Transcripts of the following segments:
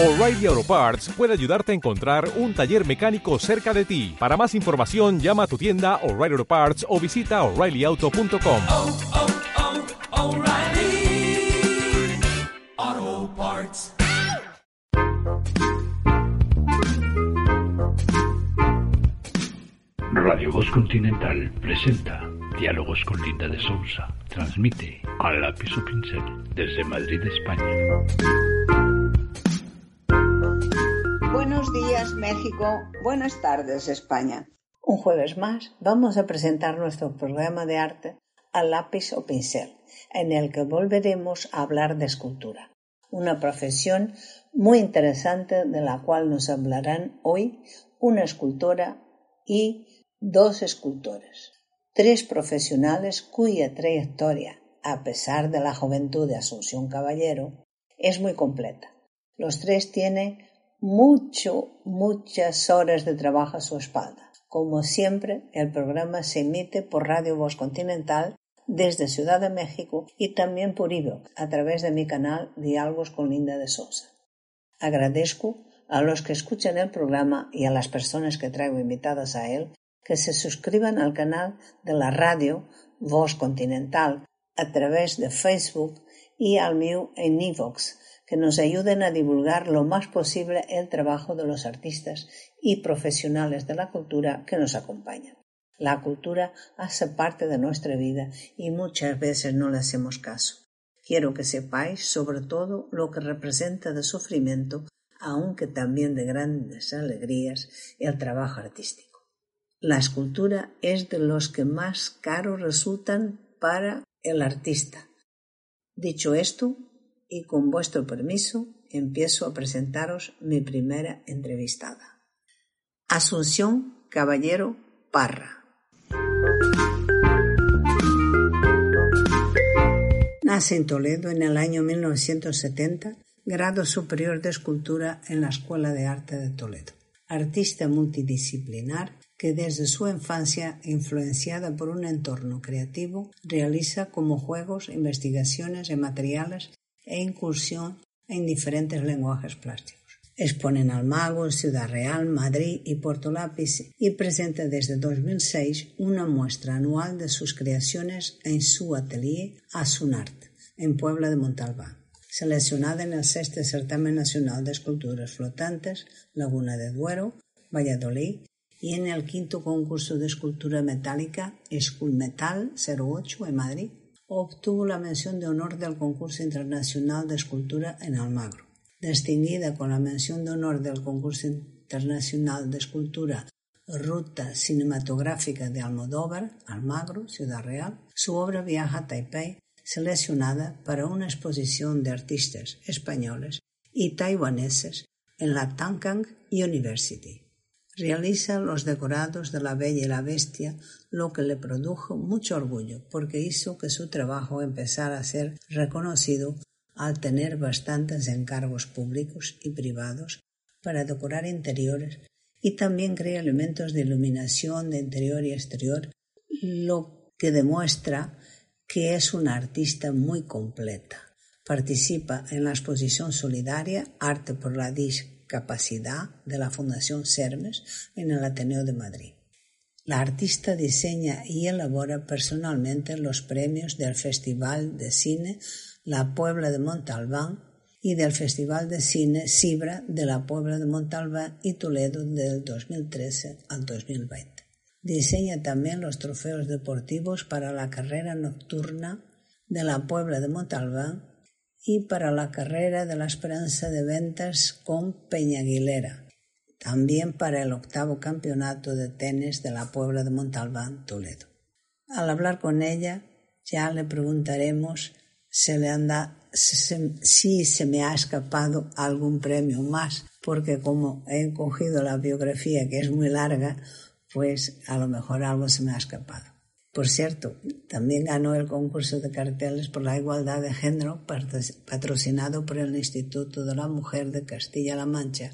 O'Reilly Auto Parts puede ayudarte a encontrar un taller mecánico cerca de ti. Para más información, llama a tu tienda O'Reilly Auto Parts o visita oreillyauto.com. oh, oh, Parts. Radio Voz Continental presenta Diálogos con Linda de Sousa. Transmite a lápiz o pincel desde Madrid, España. Buenos días México, buenas tardes España. Un jueves más vamos a presentar nuestro programa de arte a lápiz o pincel, en el que volveremos a hablar de escultura, una profesión muy interesante de la cual nos hablarán hoy una escultora y dos escultores, tres profesionales cuya trayectoria, a pesar de la juventud de Asunción Caballero, es muy completa. Los tres tienen mucho, muchas horas de trabajo a su espalda. Como siempre, el programa se emite por Radio Voz Continental desde Ciudad de México y también por iVoox a través de mi canal Diálogos con Linda de Sosa. Agradezco a los que escuchan el programa y a las personas que traigo invitadas a él que se suscriban al canal de la radio Voz Continental a través de Facebook y al mío en iVoox que nos ayuden a divulgar lo más posible el trabajo de los artistas y profesionales de la cultura que nos acompañan. La cultura hace parte de nuestra vida y muchas veces no le hacemos caso. Quiero que sepáis sobre todo lo que representa de sufrimiento, aunque también de grandes alegrías, el trabajo artístico. La escultura es de los que más caros resultan para el artista. Dicho esto, y con vuestro permiso empiezo a presentaros mi primera entrevistada. Asunción Caballero Parra. Nace en Toledo en el año 1970, grado superior de escultura en la Escuela de Arte de Toledo. Artista multidisciplinar que desde su infancia, influenciada por un entorno creativo, realiza como juegos investigaciones en materiales e incursión en diferentes lenguajes plásticos. Expone en Almagro, Ciudad Real, Madrid y Puerto Lápiz y presenta desde 2006 una muestra anual de sus creaciones en su atelier Asunart, en Puebla de Montalbán. Seleccionada en el sexto certamen nacional de esculturas flotantes Laguna de Duero, Valladolid, y en el quinto concurso de escultura metálica Esculmetal 08 en Madrid, obtuvo la mención de honor del concurso internacional de escultura en Almagro. Distinguida con la mención de honor del concurso internacional de escultura Ruta Cinematográfica de Almodóvar, Almagro, Ciudad Real, su obra viaja a Taipei, seleccionada para una exposición de artistas españoles y taiwaneses en la Tankang University. Realiza los decorados de La Bella y la Bestia, lo que le produjo mucho orgullo, porque hizo que su trabajo empezara a ser reconocido al tener bastantes encargos públicos y privados para decorar interiores y también crea elementos de iluminación de interior y exterior, lo que demuestra que es una artista muy completa. Participa en la exposición solidaria Arte por la Discapacidad de la Fundación Sermes en el Ateneo de Madrid. La artista diseña y elabora personalmente los premios del Festival de Cine La Puebla de Montalbán y del Festival de Cine Sibra de la Puebla de Montalbán y Toledo del 2013 al 2020. Diseña también los trofeos deportivos para la carrera nocturna de la Puebla de Montalbán y para la carrera de la Esperanza de Ventas con Peñaguilera, también para el octavo campeonato de tenis de la Puebla de Montalbán, Toledo. Al hablar con ella, ya le preguntaremos si, le anda, si se me ha escapado algún premio más, porque como he cogido la biografía que es muy larga, pues a lo mejor algo se me ha escapado. Por cierto, también ganó el concurso de carteles por la igualdad de género patrocinado por el Instituto de la Mujer de Castilla-La Mancha,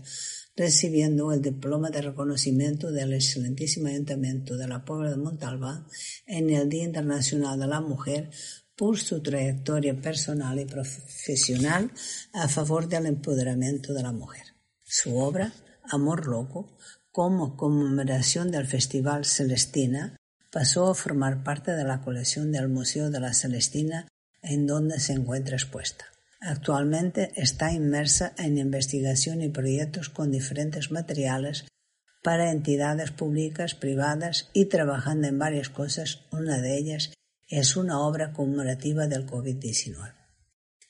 recibiendo el diploma de reconocimiento del excelentísimo Ayuntamiento de la Puebla de Montalbán en el Día Internacional de la Mujer por su trayectoria personal y profesional a favor del empoderamiento de la mujer. Su obra, Amor Loco, como conmemoración del Festival Celestina, pasó a formar parte de la colección del Museo de la Celestina en donde se encuentra expuesta. Actualmente está inmersa en investigación y proyectos con diferentes materiales para entidades públicas, privadas y trabajando en varias cosas. Una de ellas es una obra conmemorativa del COVID-19.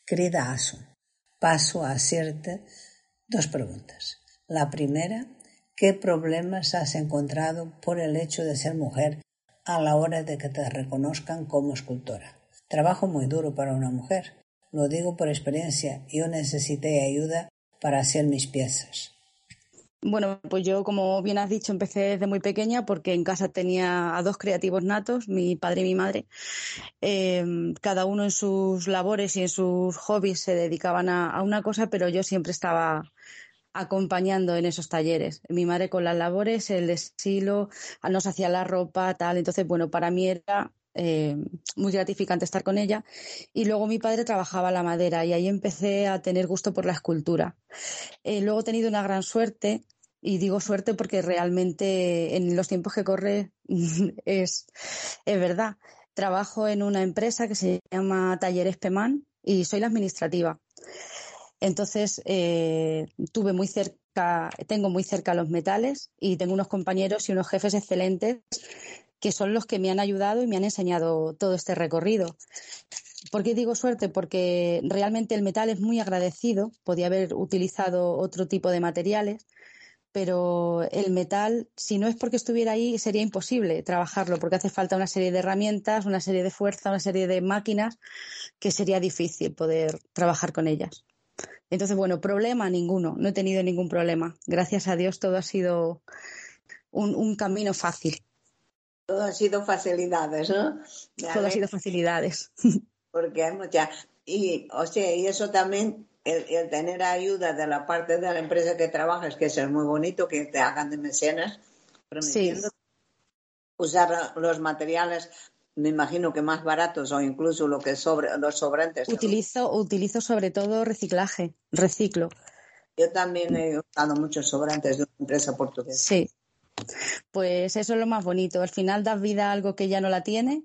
Querida Asun, paso a hacerte dos preguntas. La primera, ¿qué problemas has encontrado por el hecho de ser mujer a la hora de que te reconozcan como escultora. Trabajo muy duro para una mujer. Lo digo por experiencia. Yo necesité ayuda para hacer mis piezas. Bueno, pues yo, como bien has dicho, empecé desde muy pequeña porque en casa tenía a dos creativos natos, mi padre y mi madre. Em, cada uno en sus labores y en sus hobbies se dedicaban a una cosa, pero yo siempre estaba acompañando en esos talleres. Mi madre con las labores, el estilo, nos hacía la ropa, tal. Entonces, bueno, para mí era eh, muy gratificante estar con ella. Y luego mi padre trabajaba la madera y ahí empecé a tener gusto por la escultura. Eh, luego he tenido una gran suerte. Y digo suerte porque realmente en los tiempos que corre es, es verdad. Trabajo en una empresa que se llama Talleres Pemán y soy la administrativa. Entonces, eh, tuve muy cerca, tengo muy cerca los metales y tengo unos compañeros y unos jefes excelentes que son los que me han ayudado y me han enseñado todo este recorrido. ¿Por qué digo suerte? Porque realmente el metal es muy agradecido. Podía haber utilizado otro tipo de materiales, pero el metal, si no es porque estuviera ahí, sería imposible trabajarlo, porque hace falta una serie de herramientas, una serie de fuerza, una serie de máquinas que sería difícil poder trabajar con ellas. Entonces, bueno, problema ninguno, no he tenido ningún problema. Gracias a Dios todo ha sido un, camino fácil. Todo ha sido facilidades, ¿no? todo ha sido facilidades. Porque hay mucha... Y, o sea, y eso también, el, tener ayuda de la parte de la empresa que trabajas, que eso es muy bonito, que te hagan de mecenas, prometiendo usar los materiales me imagino que más baratos o incluso lo que sobre, los sobrantes. Utilizo, utilizo sobre todo reciclaje, reciclo. Yo también he usado muchos sobrantes de una empresa portuguesa. Sí. Pues eso es lo más bonito. Al final das vida a algo que ya no la tiene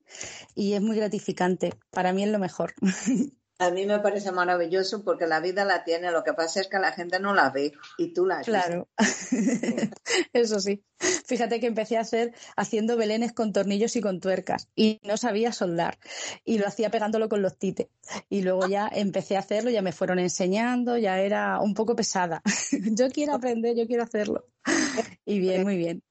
y es muy gratificante. Para mí es lo mejor. A mí me parece maravilloso porque la vida la tiene, lo que pasa es que la gente no la ve y tú la Claro, eso sí. Fíjate que empecé a hacer haciendo belenes con tornillos y con tuercas y no sabía soldar y lo hacía pegándolo con los tites. Y luego ya empecé a hacerlo, ya me fueron enseñando, ya era un poco pesada. yo quiero aprender, yo quiero hacerlo. Y bien, muy bien.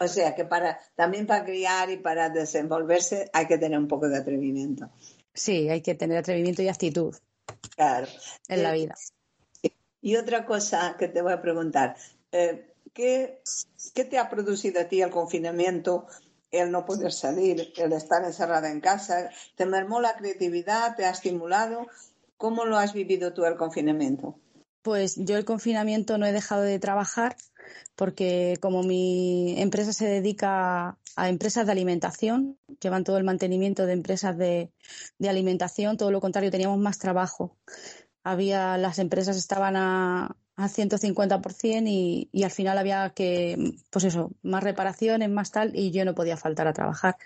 O sea que para también para criar y para desenvolverse hay que tener un poco de atrevimiento. Sí, hay que tener atrevimiento y actitud. Claro. En la vida. Y otra cosa que te voy a preguntar, eh, ¿qué, te ha producido a ti el confinamiento? El no poder salir, el estar encerrada en casa, ¿te mermó la creatividad? ¿Te ha estimulado? ¿Cómo lo has vivido tú el confinamiento? Pues yo el confinamiento no he dejado de trabajar porque como mi empresa se dedica a empresas de alimentación, llevan todo el mantenimiento de empresas de, alimentación, todo lo contrario, teníamos más trabajo. Había, las empresas estaban a, a 150% y, y al final había que, pues eso, más reparaciones, más tal, y yo no podía faltar a trabajar.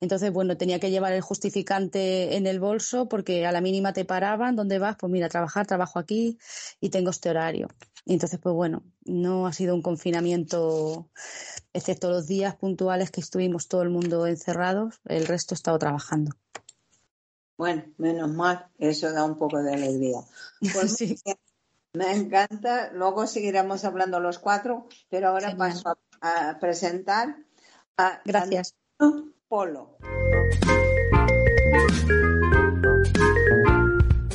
Entonces, bueno, tenía que llevar el justificante en el bolso porque a la mínima te paraban, ¿dónde vas? Pues mira, a trabajar, trabajo aquí y tengo este horario. Y entonces, pues bueno, no ha sido un confinamiento, excepto los días puntuales que estuvimos todo el mundo encerrados, el resto he estado trabajando. Bueno, menos mal, eso da un poco de alegría. Pues sí. Me encanta. Luego seguiremos hablando los cuatro, pero ahora paso a, presentar a Gracias. Polo.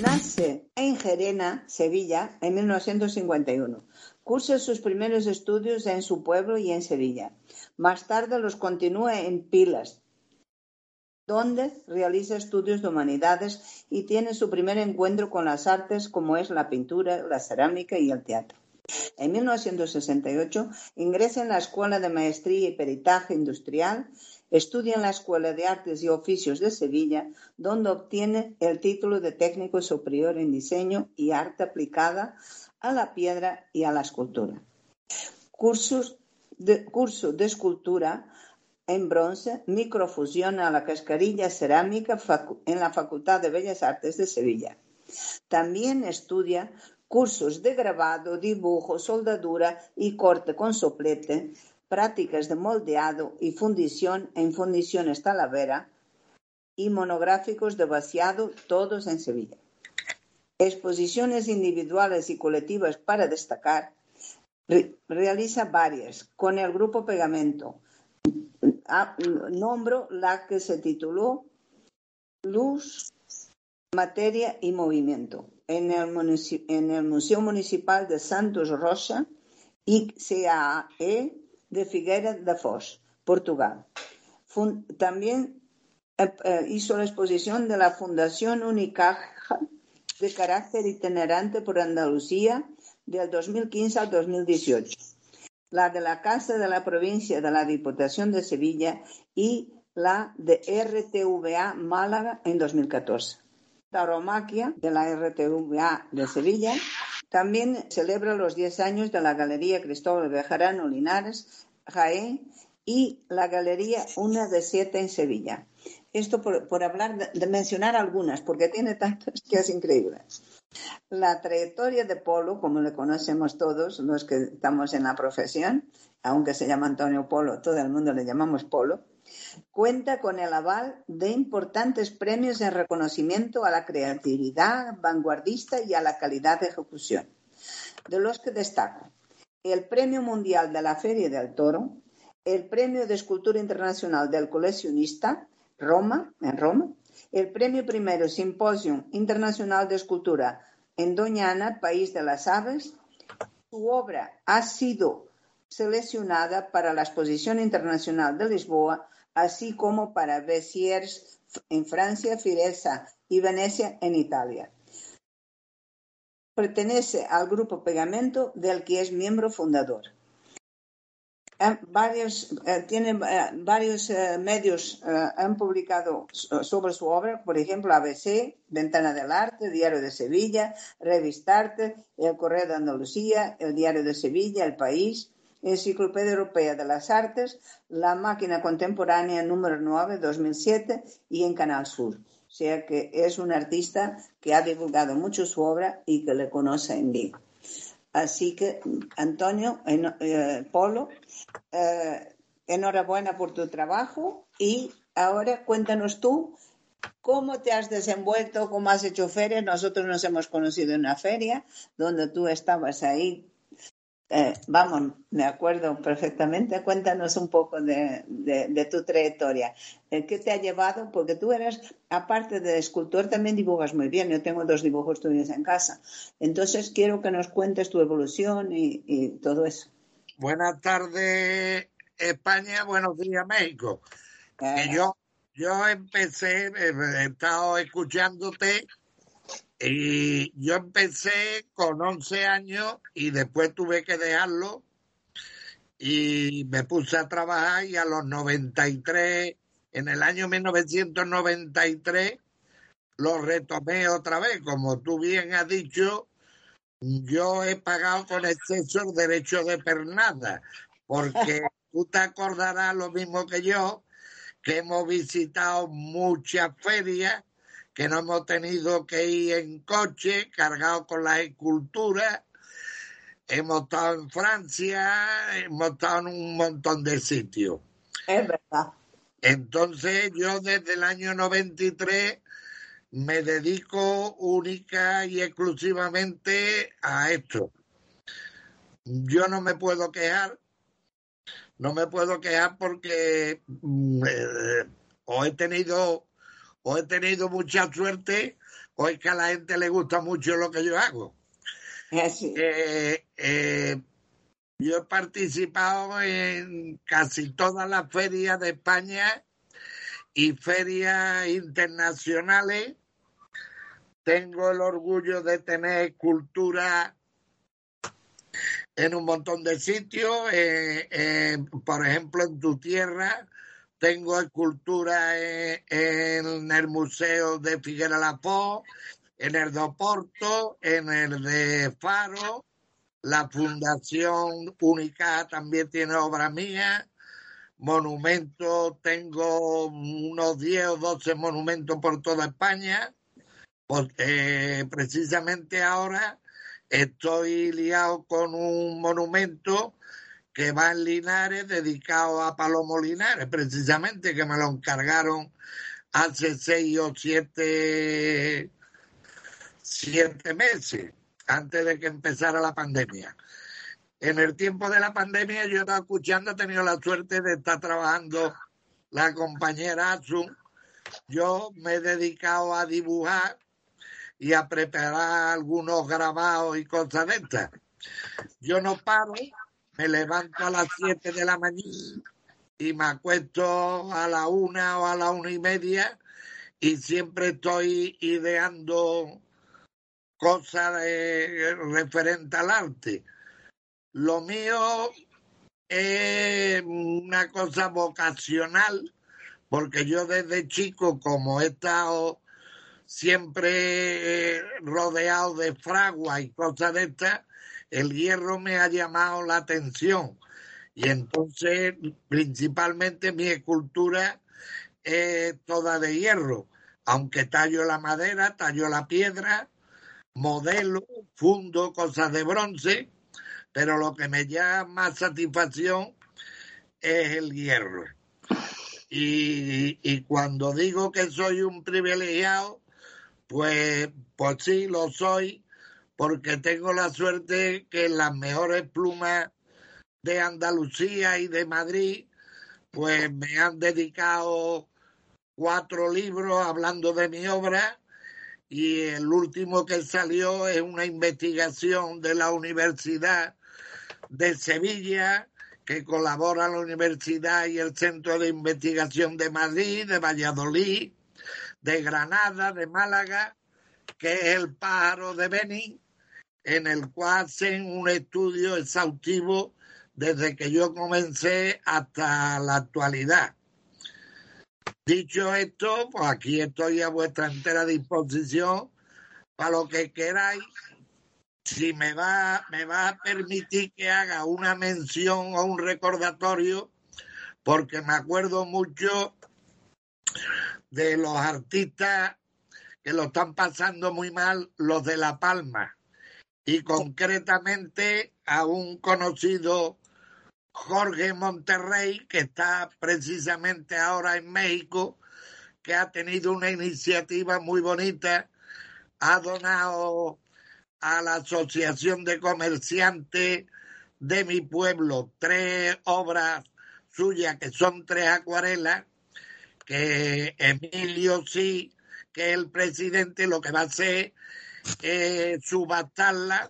Nace en Gerena, Sevilla, en 1951. Cursa sus primeros estudios en su pueblo y en Sevilla. Más tarde los continúa en Pilas, donde realiza estudios de humanidades y tiene su primer encuentro con las artes como es la pintura, la cerámica y el teatro. En 1968 ingresa en la Escuela de Maestría y Peritaje Industrial Estudia en la Escuela de Artes y Oficios de Sevilla, donde obtiene el título de técnico superior en diseño y arte aplicada a la piedra y a la escultura. Curso de escultura en bronce, microfusión a la cascarilla cerámica en la Facultad de Bellas Artes de Sevilla. También estudia cursos de grabado, dibujo, soldadura y corte con soplete, prácticas de moldeado y fundición en Fundiciones Talavera y monográficos de vaciado, todos en Sevilla. Exposiciones individuales y colectivas para destacar. realiza varias con el grupo Pegamento. Nombro la que se tituló Luz, Materia y Movimiento en el, Museo Municipal de Santos Rocha y CAE de Figueira da Foz, Portugal. También eh, eh, hizo la exposición de la Fundación Unicaja de carácter itinerante por Andalucía del 2015 al 2018, la de la Casa de la Provincia de la Diputación de Sevilla y la de RTVA Málaga en 2014 tauromaquia de la RTVA de Sevilla. También celebra los 10 años de la Galería Cristóbal Bejarano Linares, Jaén, y la Galería Una de Siete en Sevilla. Esto por, hablar de, mencionar algunas, porque tiene tantas que es increíble. La trayectoria de Polo, como le conocemos todos los que estamos en la profesión, aunque se llama Antonio Polo, todo el mundo le llamamos Polo, Cuenta con el aval de importantes premios en reconocimiento a la creatividad vanguardista y a la calidad de ejecución, de los que destaco el Premio Mundial de la Feria del Toro, el Premio de Escultura Internacional del Coleccionista, Roma, en Roma, el Premio Primero Simposium Internacional de Escultura en Doñana, País de las Aves. Su obra ha sido seleccionada para la Exposición Internacional de Lisboa así como para Béziers en Francia, Firesa y Venecia en Italia. Pertenece al grupo Pegamento del que es miembro fundador. Eh, varios, eh, eh, varios medios han publicado sobre su obra, por ejemplo, ABC, Ventana del Arte, Diario de Sevilla, Revistarte, El Correo de Andalucía, El Diario de Sevilla, El País, Enciclopedia Europea de las Artes, La Máquina Contemporánea número 9, 2007 y en Canal Sur. O sea que es un artista que ha divulgado mucho su obra y que le conoce en vivo. Así que, Antonio, eh, Polo, eh, enhorabuena por tu trabajo y ahora cuéntanos tú cómo te has desenvuelto, cómo has hecho ferias. Nosotros nos hemos conocido en una feria donde tú estabas ahí eh, vamos, me acuerdo perfectamente. Cuéntanos un poco de, tu trayectoria. Eh, ¿Qué te ha llevado? Porque tú eres, aparte de escultor, también dibujas muy bien. Yo tengo dos dibujos tuyos en casa. Entonces, quiero que nos cuentes tu evolución y, todo eso. Buenas tardes, España. Buenos días, México. Eh. yo, yo empecé, he estado escuchándote y yo empecé con 11 años y después tuve que dejarlo y me puse a trabajar y a los 93, en el año 1993, lo retomé otra vez. Como tú bien has dicho, yo he pagado con exceso el derecho de pernada, porque tú te acordarás lo mismo que yo, que hemos visitado muchas ferias que no hemos tenido que ir en coche cargado con las esculturas. Hemos estado en Francia, hemos estado en un montón de sitios. Es verdad. Entonces yo desde el año 93 me dedico única y exclusivamente a esto. Yo no me puedo quejar, no me puedo quejar porque mm, eh, he tenido o he tenido mucha suerte o es que a la gente le gusta mucho lo que yo hago. Eh, eh, yo he participado en casi todas las ferias de España y ferias internacionales. Tengo el orgullo de tener cultura en un montón de sitios, eh, por ejemplo en tu tierra, tengo escultura en, el Museo de Figuera La en el de Oporto, en el de Faro, la Fundación Única también tiene obra mía, monumentos, tengo unos 10 o 12 monumentos por toda España, pues, eh, precisamente ahora estoy liado con un monumento que va en Linares dedicado a Palomo Linares, precisamente que me lo encargaron hace seis o siete, siete meses, antes de que empezara la pandemia. En el tiempo de la pandemia yo estaba escuchando, he tenido la suerte de estar trabajando la compañera Asun. Yo me he dedicado a dibujar y a preparar algunos grabados y cosas de estas. Yo no paro, me levanto a las 7 de la mañana y me acuesto a la una o a la una y media y siempre estoy ideando cosas de, referente al arte. Lo mío es una cosa vocacional, porque yo desde chico, como he estado siempre rodeado de fragua y cosas de estas, el hierro me ha llamado la atención. Y entonces, principalmente mi escultura es toda de hierro, aunque tallo la madera, tallo la piedra, modelo, fundo, cosas de bronce, pero lo que me llama más satisfacción es el hierro. Y, y cuando digo que soy un privilegiado, pues, pues sí, lo soy, porque tengo la suerte que las mejores plumas de Andalucía y de Madrid, pues me han dedicado cuatro libros hablando de mi obra y el último que salió es una investigación de la Universidad de Sevilla que colabora la Universidad y el Centro de Investigación de Madrid, de Valladolid, de Granada, de Málaga, que es el pájaro de Benin, en el cual hacen un estudio exhaustivo desde que yo comencé hasta la actualidad. Dicho esto, pues aquí estoy a vuestra entera disposición para lo que queráis. Si me va, me va a permitir que haga una mención o un recordatorio, porque me acuerdo mucho de los artistas que lo están pasando muy mal, los de La Palma, y concretamente a un conocido Jorge Monterrey, que está precisamente ahora en México, que ha tenido una iniciativa muy bonita, ha donado a la Asociación de Comerciantes de mi pueblo tres obras suyas, que son tres acuarelas, que Emilio sí, que el presidente lo que va a hacer es subastarla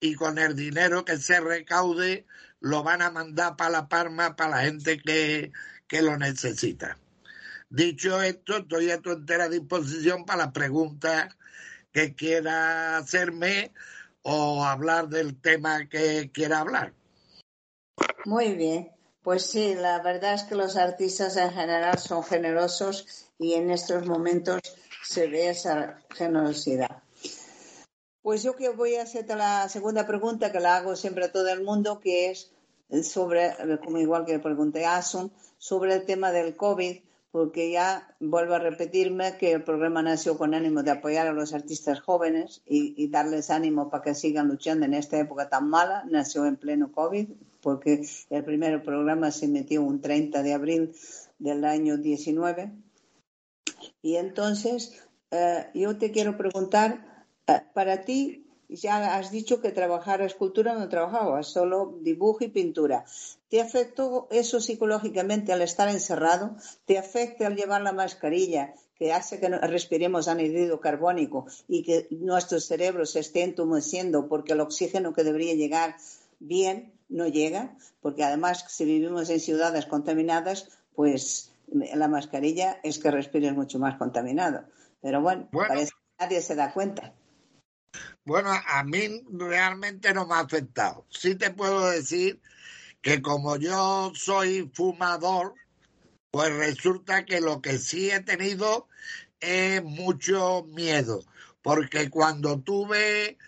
y con el dinero que se recaude lo van a mandar para La Palma para la gente que, que lo necesita. Dicho esto, estoy a tu entera disposición para las preguntas que quiera hacerme o hablar del tema que quiera hablar. Muy bien. Pues sí, la verdad es que los artistas en general son generosos y en estos momentos se ve esa generosidad. Pues yo que voy a hacerte la segunda pregunta que la hago siempre a todo el mundo, que es sobre, como igual que pregunté a Asun, sobre el tema del COVID, porque ya vuelvo a repetirme que el programa nació con ánimo de apoyar a los artistas jóvenes y, darles ánimo para que sigan luchando en esta época tan mala. Nació en pleno COVID, porque el primer programa se metió un 30 de abril del año 19. Y entonces, eh, yo te quiero preguntar, para ti, ya has dicho que trabajar escultura no trabajabas, solo dibujo y pintura. ¿Te afectó eso psicológicamente al estar encerrado? ¿Te afecta al llevar la mascarilla que hace que respiremos anhídrido carbónico y que nuestro cerebro se esté entumeciendo porque el oxígeno que debería llegar bien no llega? Porque además, si vivimos en ciudades contaminadas, pues la mascarilla es que respires mucho más contaminado. Pero bueno, Bueno. parece que nadie se da cuenta. Bueno, a mí realmente no me ha afectado. Sí te puedo decir que como yo soy fumador, Pues resulta que lo que sí he tenido es mucho miedo, porque cuando tuve,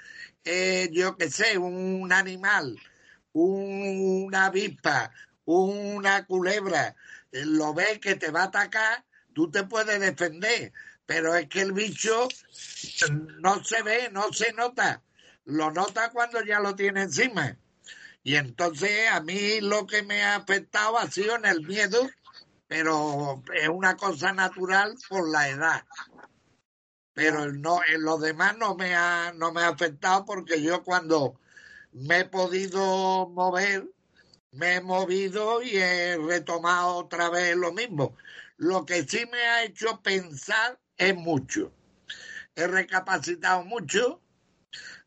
eh, yo qué sé, un animal, una avispa, una culebra, eh, lo ves que te va a atacar, tú te puedes defender, pero es que el bicho no se ve, no se nota, lo nota cuando ya lo tiene encima. Y entonces a mí lo que me ha afectado ha sido en el miedo, pero es una cosa natural por la edad. Pero no, en lo demás no me ha, no me ha afectado porque yo cuando me he podido mover, me he movido y he retomado otra vez lo mismo. Lo que sí me ha hecho pensar es mucho. He recapacitado mucho,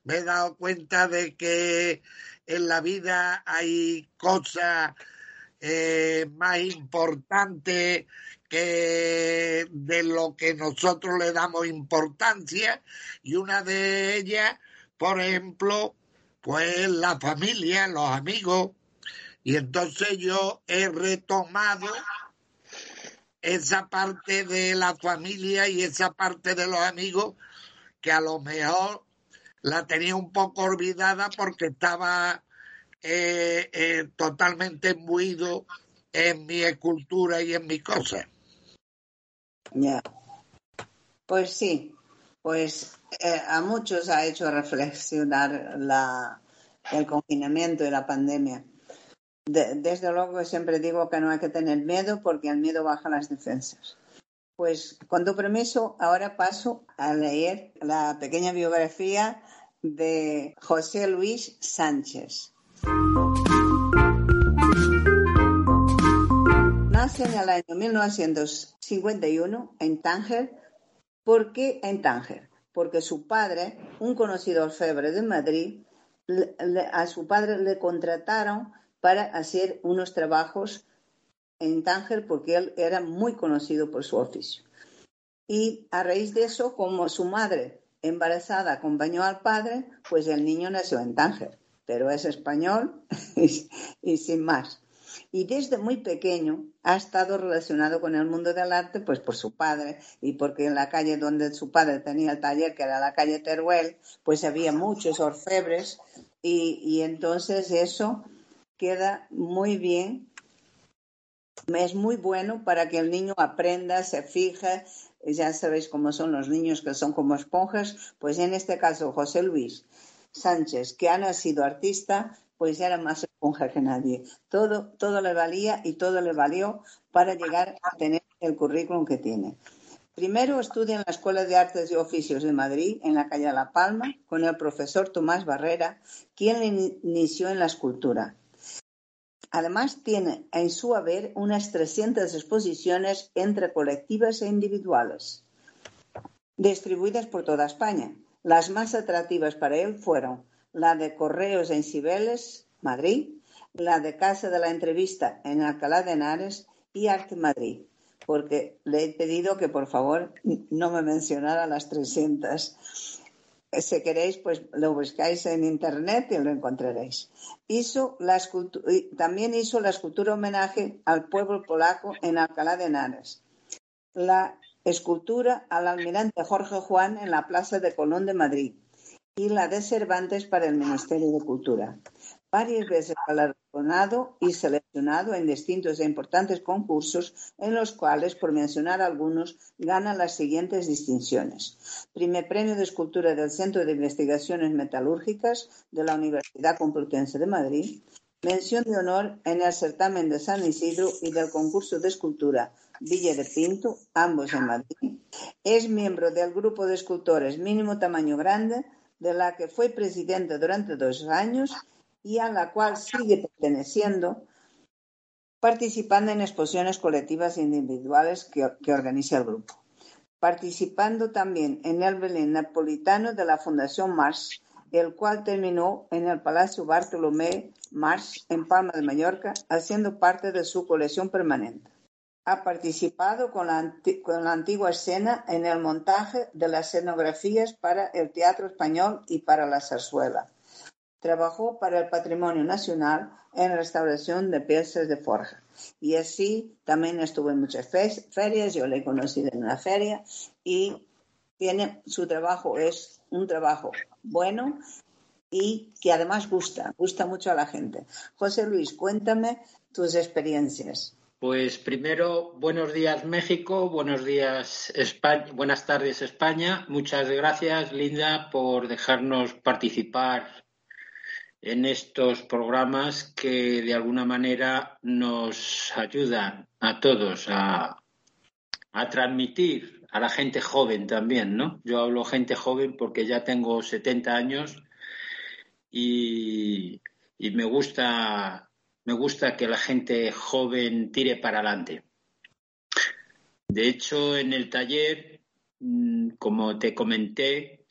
me he dado cuenta de que en la vida hay cosas eh, más importantes que de lo que nosotros le damos importancia y una de ellas, por ejemplo, pues la familia, los amigos. Y entonces yo he retomado esa parte de la familia y esa parte de los amigos que a lo mejor la tenía un poco olvidada porque estaba eh, eh, totalmente imbuido en mi escultura y en mi cosa. Ya. Pues sí, pues eh, a muchos ha hecho reflexionar la, el confinamiento y la pandemia. De- desde luego siempre digo que no hay que tener miedo porque el miedo baja las defensas. Pues con tu permiso, ahora paso a leer la pequeña biografía de José Luis Sánchez. Nace en el año 1951 en Tánger. ¿Por qué en Tánger? Porque su padre, un conocido orfebre de Madrid, a su padre le contrataron para hacer unos trabajos en Tánger porque él era muy conocido por su oficio. Y a raíz de eso, como su madre embarazada acompañó al padre, pues el niño nació en Tánger, pero es español y, sin más. Y desde muy pequeño ha estado relacionado con el mundo del arte, pues por su padre y porque en la calle donde su padre tenía el taller, que era la calle Teruel, pues había muchos orfebres y entonces eso queda muy bien es muy bueno para que el niño aprenda, se fije, ya sabéis cómo son los niños que son como esponjas, pues en este caso José Luis Sánchez, que ha nacido artista, pues era más esponja que nadie. Todo, todo le valía y todo le valió para llegar a tener el currículum que tiene. Primero estudia en la Escuela de Artes y Oficios de Madrid, en la calle La Palma, con el profesor Tomás Barrera, quien le ini- inició en la escultura. Además, tiene en su haber unas 300 exposiciones entre colectivas e individuales, distribuidas por toda España. Las más atractivas para él fueron la de Correos en Cibeles, Madrid, la de Casa de la Entrevista en Alcalá de Henares y Arte Madrid, porque le he pedido que por favor no me mencionara las 300. Si queréis, pues lo buscáis en internet y lo encontraréis. Hizo la también hizo la escultura homenaje al pueblo polaco en Alcalá de Henares. La escultura al almirante Jorge Juan en la Plaza de Colón de Madrid y la de Cervantes para el Ministerio de Cultura. Varias veces galardonado y seleccionado en distintos e importantes concursos, en los cuales, por mencionar algunos, gana las siguientes distinciones. Primer Premio de Escultura del Centro de Investigaciones Metalúrgicas de la Universidad Complutense de Madrid. Mención de honor en el certamen de San Isidro y del concurso de escultura Villa de Pinto, ambos en Madrid. Es miembro del grupo de escultores Mínimo Tamaño Grande, de la que fue presidente durante dos años y a la cual sigue perteneciendo, participando en exposiciones colectivas e individuales que, organiza el grupo. Participando también en el Belén Napolitano de la Fundación Mars, el cual terminó en el Palacio Bartolomé Mars en Palma de Mallorca, haciendo parte de su colección permanente. Ha participado con la, con la antigua escena en el montaje de las escenografías para el teatro español y para la zarzuela. Trabajó para el Patrimonio Nacional en restauración de piezas de forja. Y así también estuvo en muchas ferias, yo le he conocido en una feria y tiene su trabajo, es un trabajo bueno y que además gusta, gusta mucho a la gente. José Luis, cuéntame tus experiencias. Pues primero, buenos días México, buenos días España, buenas tardes España. Muchas gracias Linda por dejarnos participar en estos programas que de alguna manera nos ayudan a todos a, transmitir a la gente joven también, ¿no? Yo hablo gente joven porque ya tengo 70 años y, y me gusta me gusta que la gente joven tire para adelante. De hecho, en el taller, mm, como te comenté,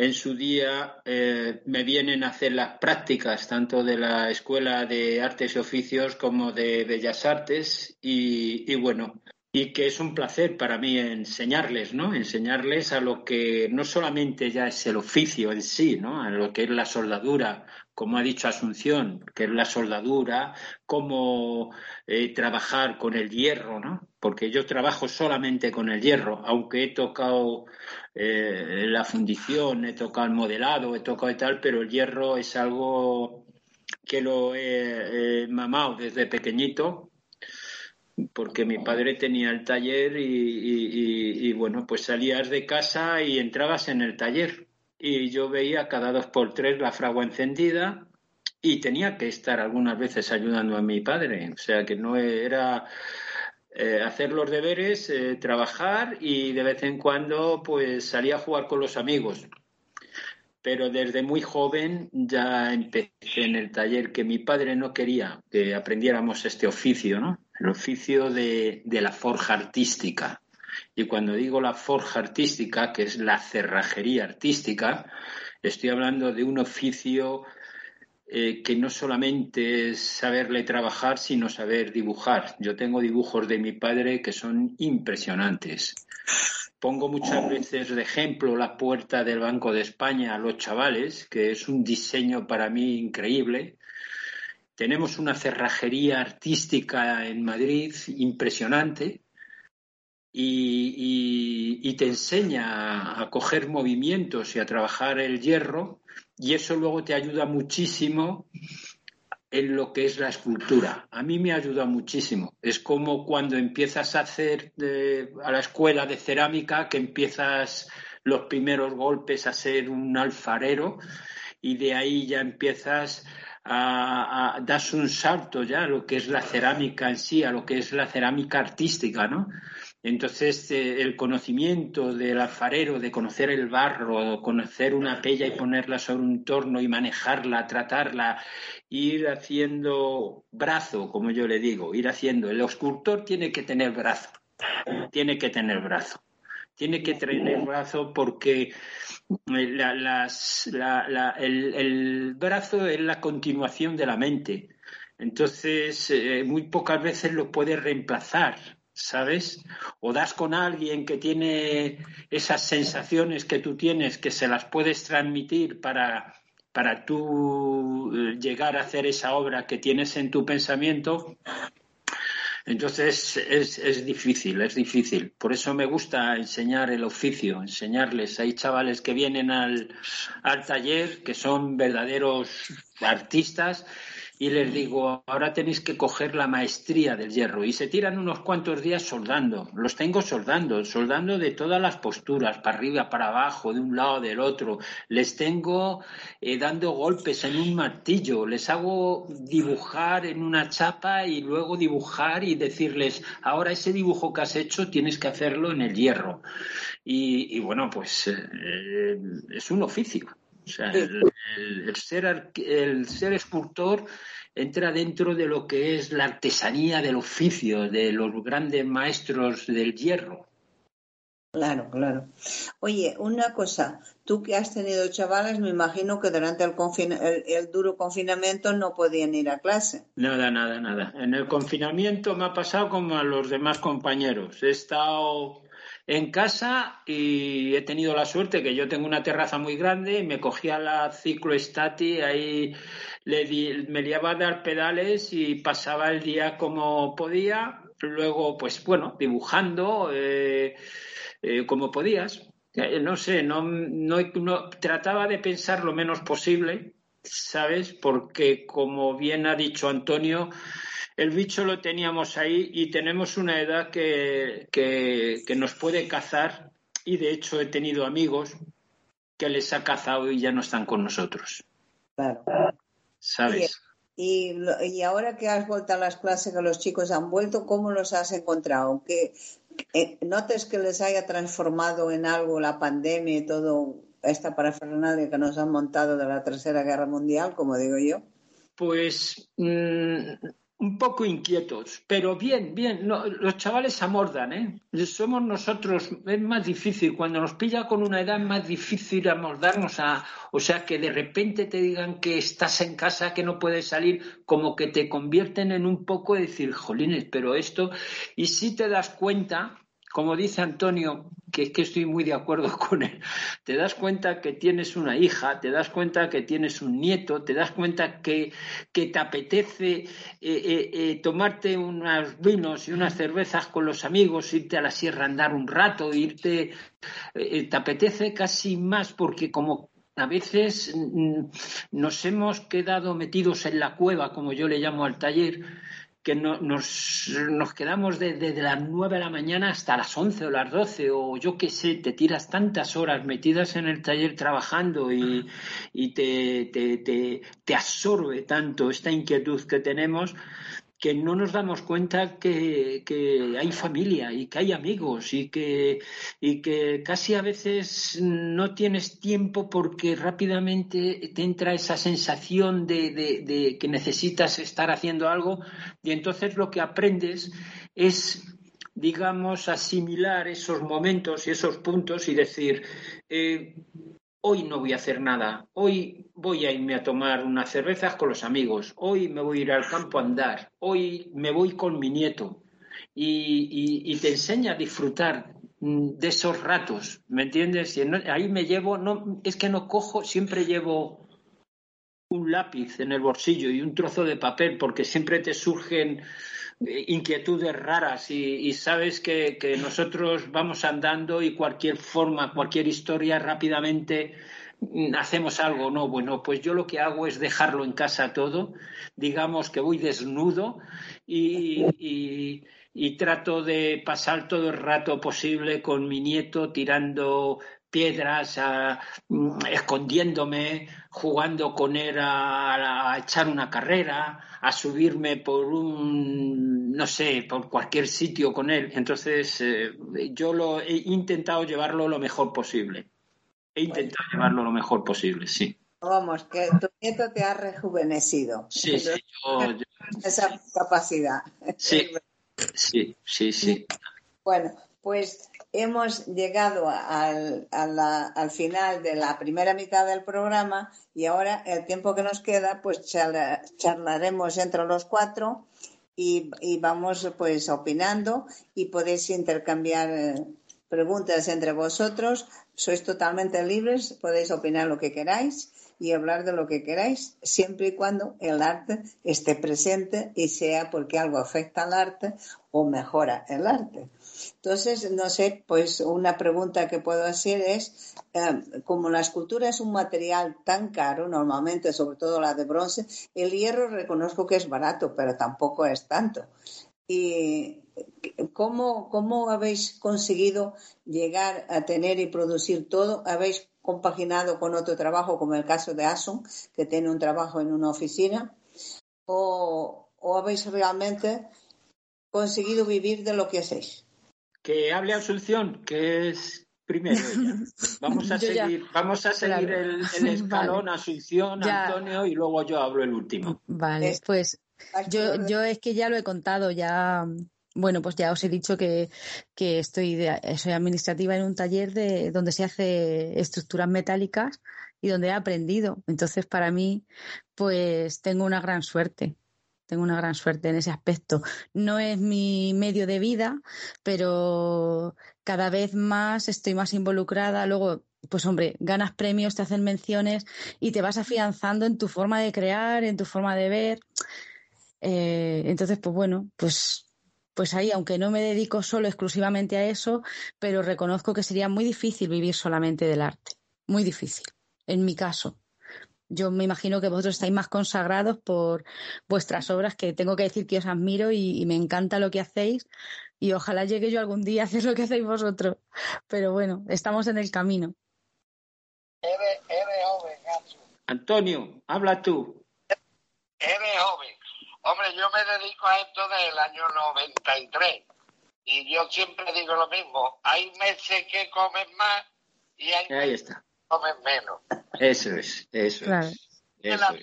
en su día eh, me vienen a hacer las prácticas tanto de la Escuela de Artes y Oficios como de Bellas Artes y, bueno, y que es un placer para mí enseñarles, ¿no? Enseñarles a lo que no solamente ya es el oficio en sí, ¿no? A lo que es la soldadura, como ha dicho Asunción, que es la soldadura, cómo eh, trabajar con el hierro, ¿no? Porque yo trabajo solamente con el hierro, aunque he tocado eh, la fundición, he tocado el modelado, he tocado y tal, pero el hierro es algo que lo he, mamado desde pequeñito, porque mi padre tenía el taller y, bueno, pues salías de casa y entrabas en el taller y yo veía cada dos por tres la fragua encendida y tenía que estar algunas veces ayudando a mi padre. O sea que no era eh, hacer los deberes, eh, trabajar y de vez en cuando pues salía a jugar con los amigos. Pero desde muy joven ya empecé en el taller que mi padre no quería que aprendiéramos este oficio, ¿no? El oficio de la forja artística. Y cuando digo la forja artística, que es la cerrajería artística, estoy hablando de un oficio eh, que no solamente es saberle trabajar, sino saber dibujar. Yo tengo dibujos de mi padre que son impresionantes. Pongo muchas veces de ejemplo la puerta del Banco de España a los chavales, que es un diseño para mí increíble. Tenemos una cerrajería artística en Madrid impresionante y, te enseña a coger movimientos y a trabajar el hierro y eso luego te ayuda muchísimo en lo que es la escultura. A mí me ayuda muchísimo. Es como cuando empiezas a hacer a la escuela de cerámica, que empiezas los primeros golpes a ser un alfarero y de ahí ya empiezas a, a das un salto ya a lo que es la cerámica en sí, a lo que es la cerámica artística, ¿no? Entonces, eh, el conocimiento del alfarero, de conocer el barro, conocer una pella y ponerla sobre un torno y manejarla, tratarla, ir haciendo brazo, como yo le digo, ir haciendo. El escultor tiene que tener brazo, tiene que tener brazo. Tiene que tener brazo porque eh, el, brazo es la continuación de la mente. Entonces, eh, muy pocas veces lo puede reemplazar ¿sabes? O das con alguien que tiene esas sensaciones que tú tienes, que se las puedes transmitir para, para tú eh, llegar a hacer esa obra que tienes en tu pensamiento. Entonces es, es, difícil, es difícil. Por eso me gusta enseñar el oficio, enseñarles. Hay chavales que vienen al, al taller que son verdaderos artistas y les digo, ahora tenéis que coger la maestría del hierro. Y se tiran unos cuantos días soldando. Los tengo soldando, soldando de todas las posturas, para arriba, para abajo, de un lado, del otro. Les tengo eh, dando golpes en un martillo. Les hago dibujar en una chapa y luego dibujar y decirles, ahora ese dibujo que has hecho tienes que hacerlo en el hierro. Y, bueno, pues eh, es un oficio. O sea, el, ser, el ser escultor entra dentro de lo que es la artesanía del oficio de los grandes maestros del hierro. Claro, claro. Oye, una cosa, tú que has tenido chavales, me imagino que durante el, el, duro confinamiento no podían ir a clase. Nada, nada, nada. En el confinamiento me ha pasado como a los demás compañeros. He estado en casa y he tenido la suerte que yo tengo una terraza muy grande y me cogía la cicloestati, ahí le di, me liaba a dar pedales y pasaba el día como podía. Luego, pues bueno, dibujando eh, eh, como podías. Eh, no sé, no, no, no, trataba de pensar lo menos posible, ¿sabes? Porque como bien ha dicho Antonio, el bicho lo teníamos ahí y tenemos una edad que, que, que nos puede cazar y de hecho he tenido amigos que les ha cazado y ya no están con nosotros. Claro. ¿Sabes? Y, y, ahora que has vuelto a las clases, que los chicos han vuelto, ¿cómo los has encontrado? ¿Que, eh, ¿Notes que les haya transformado en algo la pandemia y todo esta parafernalia que nos han montado de la Tercera Guerra Mundial, como digo yo? Pues mmm, un poco inquietos, pero bien, bien. No, los chavales amordan, ¿eh? Somos nosotros, es más difícil. Cuando nos pilla con una edad es más difícil amordarnos a. O sea, que de repente te digan que estás en casa, que no puedes salir, como que te convierten en un poco de decir, jolines, pero esto. Y si te das cuenta, como dice Antonio, que es que estoy muy de acuerdo con él, te das cuenta que tienes una hija, te das cuenta que tienes un nieto, te das cuenta que, que te apetece eh, eh, eh, tomarte unos vinos y unas cervezas con los amigos, irte a la sierra a andar un rato, irte, te apetece casi más porque como a veces mm, nos hemos quedado metidos en la cueva, como yo le llamo al taller, que no, nos, nos, quedamos desde de las 9 de la mañana hasta las 11 o las 12 o yo qué sé, te tiras tantas horas metidas en el taller trabajando y, y te, te, te absorbe tanto esta inquietud que tenemos que no nos damos cuenta que, hay familia y que hay amigos y que, y que casi a veces no tienes tiempo porque rápidamente te entra esa sensación de que necesitas estar haciendo algo. Y entonces lo que aprendes es digamos, asimilar esos momentos y esos puntos y decir, eh, hoy no voy a hacer nada, hoy voy a irme a tomar unas cervezas con los amigos, hoy me voy a ir al campo a andar, hoy me voy con mi nieto y, y, te enseña a disfrutar de esos ratos, ¿me entiendes? Ahí me llevo, no, es que no cojo, siempre llevo un lápiz en el bolsillo y un trozo de papel porque siempre te surgen inquietudes raras y, sabes que, nosotros vamos andando y cualquier forma, cualquier historia rápidamente hacemos algo, no, bueno, pues yo lo que hago es dejarlo en casa todo, digamos que voy desnudo y, y trato de pasar todo el rato posible con mi nieto tirando piedras, a, escondiéndome, jugando con él a, a, echar una carrera, a subirme por un, no sé, por cualquier sitio con él. Entonces, eh, yo lo he intentado llevarlo lo mejor posible. He intentado llevarlo lo mejor posible, sí. Vamos, que tu nieto te ha rejuvenecido. Sí, sí, yo, yo... Esa capacidad. Sí, sí, sí, sí. Bueno, pues hemos llegado al, a la, al, final de la primera mitad del programa y ahora el tiempo que nos queda, pues charla, charlaremos entre los cuatro y, y, vamos pues opinando y podéis intercambiar eh, preguntas entre vosotros. Sois totalmente libres, podéis opinar lo que queráis y hablar de lo que queráis, siempre y cuando el arte esté presente y sea porque algo afecta al arte o mejora el arte. Entonces, no sé, pues una pregunta que puedo hacer es, eh, como la escultura es un material tan caro, normalmente, sobre todo la de bronce, el hierro reconozco que es barato, pero tampoco es tanto. ¿Y cómo, cómo habéis conseguido llegar a tener y producir todo? ¿Habéis compaginado con otro trabajo, como el caso de Asun, que tiene un trabajo en una oficina? ¿O, o habéis realmente conseguido vivir de lo que hacéis? que hable Asunción, que es primero ella. Vamos a seguir, vamos a seguir claro. el, el, escalón, vale. Asunción, ya. Antonio, y luego yo hablo el último. Vale, pues yo, yo es que ya lo he contado, ya bueno, pues ya os he dicho que, que estoy de, soy administrativa en un taller de donde se hace estructuras metálicas y donde he aprendido. Entonces, para mí, pues tengo una gran suerte tengo una gran suerte en ese aspecto. No es mi medio de vida, pero cada vez más estoy más involucrada. Luego, pues hombre, ganas premios, te hacen menciones y te vas afianzando en tu forma de crear, en tu forma de ver. Eh, entonces, pues bueno, pues pues ahí, aunque no me dedico solo exclusivamente a eso, pero reconozco que sería muy difícil vivir solamente del arte. Muy difícil, en mi caso. Yo me imagino que vosotros estáis más consagrados por vuestras obras, que tengo que decir que os admiro y, me encanta lo que hacéis. Y ojalá llegue yo algún día a hacer lo que hacéis vosotros. Pero bueno, estamos en el camino. Eres, joven, Antonio, habla tú. Eres joven. Hombre, yo me dedico a esto desde el año 93. Y yo siempre digo lo mismo. Hay meses que comen más y hay Ahí está comen menos. Eso es, eso es. Eso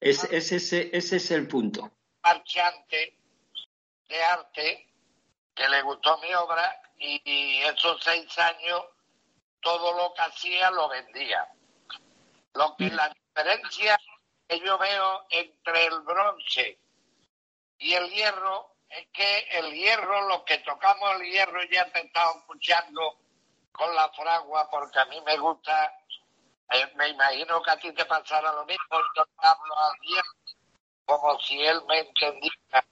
es. ese, ese es el punto. Marchante de arte que le gustó mi obra y, esos seis años todo lo que hacía lo vendía. Lo que la diferencia que yo veo entre el bronce y el hierro es que el hierro, los que tocamos el hierro ya te estamos escuchando con la fragua porque a mí me gusta, eh, me imagino que a ti te pasara lo mismo, yo hablo al hierro como si él me entendiera.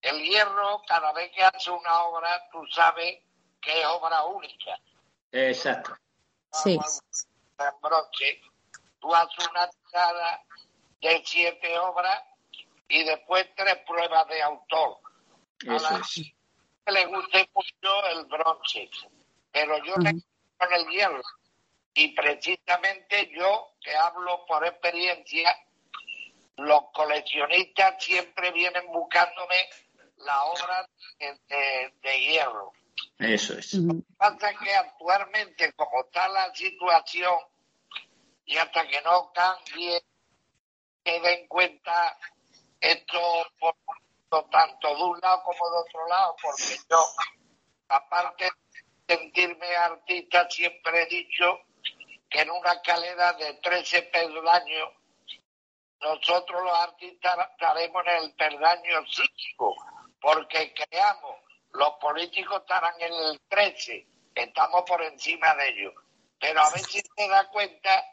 El hierro, cada vez que hace una obra, tú sabes que es obra única. Exacto. Sí. En broche, tú haces una tirada de siete obras y después tres pruebas de autor. Eso es. le guste mucho el bronce pero yo le con el hierro. Y precisamente yo, que hablo por experiencia, los coleccionistas siempre vienen buscándome la obra de, hierro. Eso es. Lo que pasa es que actualmente, como está la situación, y hasta que no cambie, que den cuenta esto por tanto de un lado como de otro lado, porque yo, aparte sentirme artista, siempre he dicho que en una escalera de 13 peldaños, nosotros los artistas estaremos en el peldaño 5, porque creamos, los políticos estarán en el 13, estamos por encima de ellos. Pero a veces se da cuenta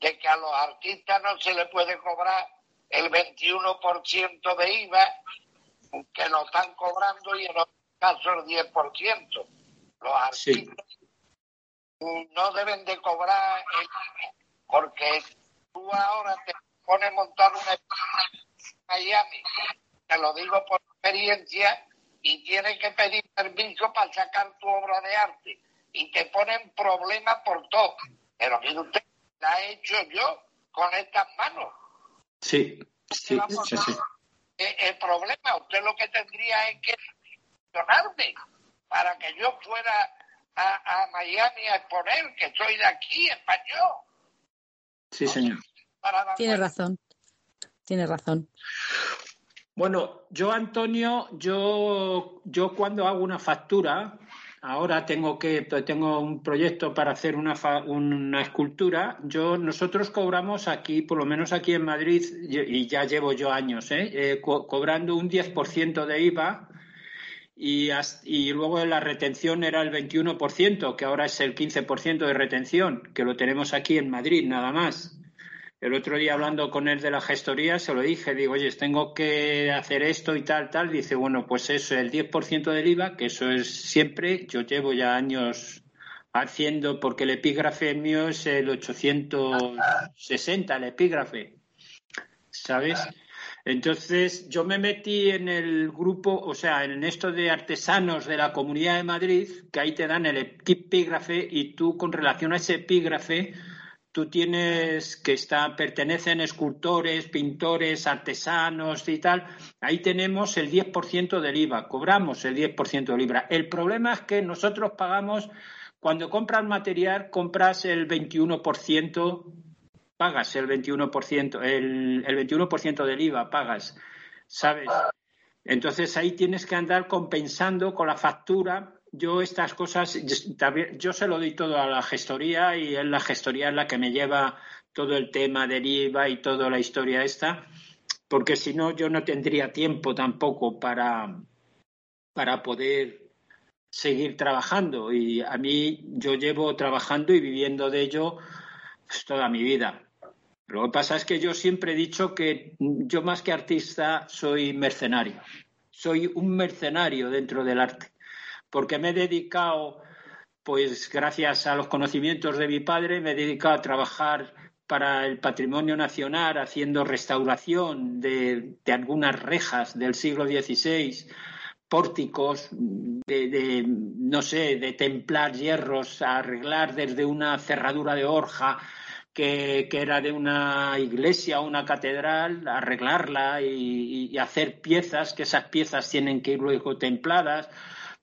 de que a los artistas no se le puede cobrar el 21% de IVA que nos están cobrando y en otros casos el 10%. Los artistas no deben de cobrar porque tú ahora te pones a montar una en Miami, te lo digo por experiencia, y tienes que pedir permiso para sacar tu obra de arte. Y te ponen problemas por todo. Pero mire usted, la he hecho yo con estas manos. Sí, sí, sí, sí. El, problema, usted lo que tendría es que funcionarme para que yo fuera a, Miami a exponer, que soy de aquí, español. Sí, señor. Tiene razón. Tiene razón. Bueno, yo, Antonio, yo, yo cuando hago una factura, ahora tengo que tengo un proyecto para hacer una, una escultura. Yo nosotros cobramos aquí, por lo menos aquí en Madrid, y ya llevo yo años, ¿eh? eh cobrando un 10% de IVA y, y luego la retención era el 21%, que ahora es el 15% de retención, que lo tenemos aquí en Madrid nada más. El otro día hablando con él de la gestoría se lo dije, digo, oye, tengo que hacer esto y tal, tal. Dice, bueno, pues eso, el 10% del IVA, que eso es siempre, yo llevo ya años haciendo, porque el epígrafe mío es el 860, el epígrafe, ¿sabes? Entonces yo me metí en el grupo, o sea, en esto de artesanos de la Comunidad de Madrid, que ahí te dan el epígrafe y tú con relación a ese epígrafe, tú tienes que está, pertenecen escultores, pintores, artesanos y tal, ahí tenemos el 10% del IVA, cobramos el 10% del IVA. El problema es que nosotros pagamos, cuando compras material, compras el 21% pagas el 21%, el, el 21% del IVA, pagas, ¿sabes? Entonces ahí tienes que andar compensando con la factura. Yo estas cosas, yo se lo doy todo a la gestoría y la gestoría es la que me lleva todo el tema del IVA y toda la historia esta. porque si no yo no tendría tiempo tampoco para, para poder seguir trabajando. Y a mí yo llevo trabajando y viviendo de ello pues, toda mi vida. Lo que pasa es que yo siempre he dicho que yo más que artista soy mercenario. Soy un mercenario dentro del arte, porque me he dedicado, pues gracias a los conocimientos de mi padre, me he dedicado a trabajar para el patrimonio nacional haciendo restauración de, de algunas rejas del siglo XVI, pórticos, de, no sé, de templar hierros, arreglar desde una cerradura de horja que, que, era de una iglesia o una catedral, arreglarla y, hacer piezas, que esas piezas tienen que ir luego templadas.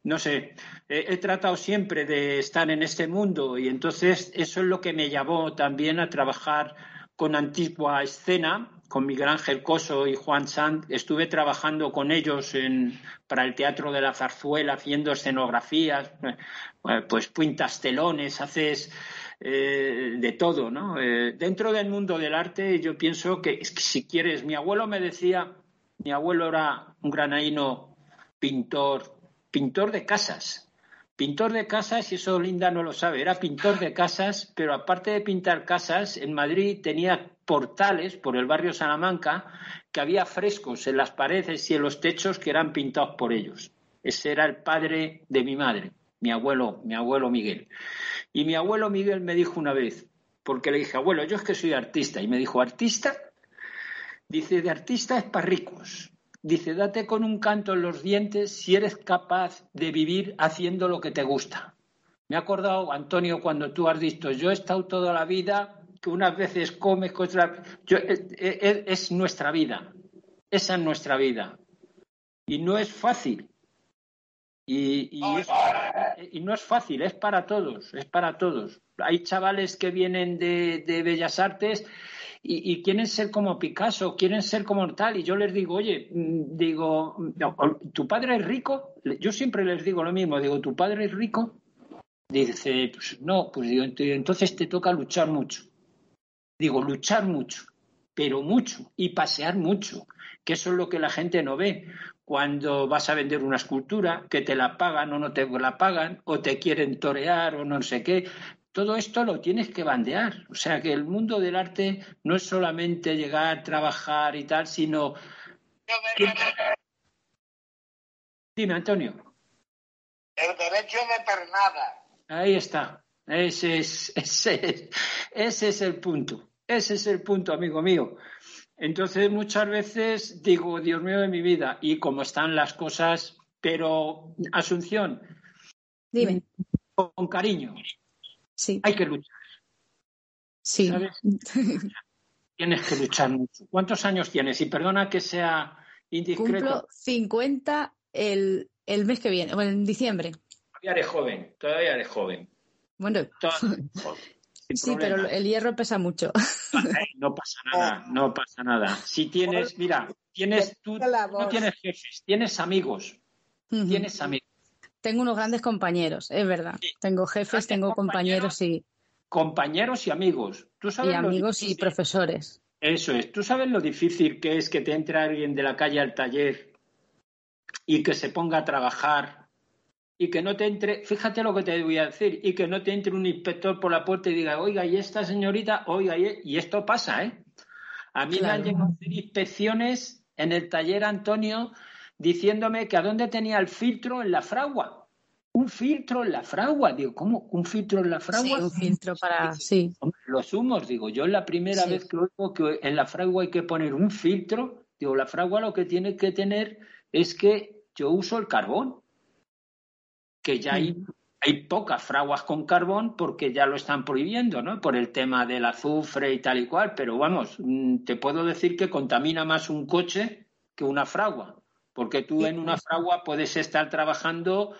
No sé, he, tratado siempre de estar en este mundo y entonces eso es lo que me llevó también a trabajar con antigua escena, con Miguel Ángel Coso y Juan Sant. Estuve trabajando con ellos en, para el Teatro de la Zarzuela, haciendo escenografías, pues pintas telones, haces eh, de todo, ¿no? Eh, dentro del mundo del arte, yo pienso que, si quieres, mi abuelo me decía, mi abuelo era un granaíno pintor, pintor de casas. Pintor de casas, y eso Linda no lo sabe, era pintor de casas, pero aparte de pintar casas, en Madrid tenía portales por el barrio Salamanca que había frescos en las paredes y en los techos que eran pintados por ellos. Ese era el padre de mi madre, mi abuelo, mi abuelo Miguel. Y mi abuelo Miguel me dijo una vez, porque le dije, abuelo, yo es que soy artista, y me dijo, ¿artista? Dice, de artista es para ricos. Dice, date con un canto en los dientes si eres capaz de vivir haciendo lo que te gusta. Me he acordado, Antonio, cuando tú has dicho, yo he estado toda la vida, que unas veces comes, otras... Yo, es, es, es nuestra vida. Esa es nuestra vida. Y no es fácil. Y, y, es, y, no es fácil, es para todos, es para todos. Hay chavales que vienen de, de Bellas Artes y, quieren ser como Picasso, quieren ser como tal, y yo les digo, oye, digo, ¿tu padre es rico? Yo siempre les digo lo mismo, digo, ¿tu padre es rico? Dice, pues no, pues digo, entonces te toca luchar mucho. Digo, luchar mucho, pero mucho, y pasear mucho, que eso es lo que la gente no ve. Cuando vas a vender una escultura, que te la pagan o no te la pagan, o te quieren torear o no sé qué, todo esto lo tienes que bandear. O sea que el mundo del arte no es solamente llegar, trabajar y tal, sino. Dime, Antonio. El derecho de pernada. Ahí está. Ese es, ese, es, ese es el punto. Ese es el punto, amigo mío. Entonces, muchas veces digo, Dios mío de mi vida, y cómo están las cosas, pero, Asunción. Dime. Con cariño. Sí. Hay que luchar. Sí. ¿Sabes? tienes que luchar mucho. ¿Cuántos años tienes? Y perdona que sea indiscreto. Cumplo 50 el, el mes que viene, bueno, en diciembre. Todavía eres joven, todavía eres joven. Bueno, Todavía, sí, pero el hierro pesa mucho. No pasa nada, no pasa nada. Si tienes, mira, tienes tú no tienes jefes, tienes amigos, uh -huh. tienes amigos. Tengo unos grandes compañeros, es verdad. Sí. Tengo jefes, tengo compañeros, y compañeros y amigos. ¿Tú sabes y amigos y profesores. Eso es. ¿Tú sabes lo difícil que es que te entre alguien de la calle al taller y que se ponga a trabajar y que no te entre, fíjate lo que te voy a decir, y que no te entre un inspector por la puerta y diga, oiga, y esta señorita, oiga, y esto pasa, ¿eh? A mí claro. me han llegado a hacer inspecciones en el taller Antonio diciéndome que a dónde tenía el filtro en la fragua. Un filtro en la fragua. Digo, ¿cómo? ¿Un filtro en la fragua? Sí, un filtro para. Sí. Los humos, digo, yo es la primera sí. vez que oigo que en la fragua hay que poner un filtro. Digo, la fragua lo que tiene que tener es que yo uso el carbón. Que ya hay, hay pocas fraguas con carbón porque ya lo están prohibiendo, ¿no? Por el tema del azufre y tal y cual. Pero vamos, mm, te puedo decir que contamina más un coche que una fragua porque tú en una fragua puedes estar trabajando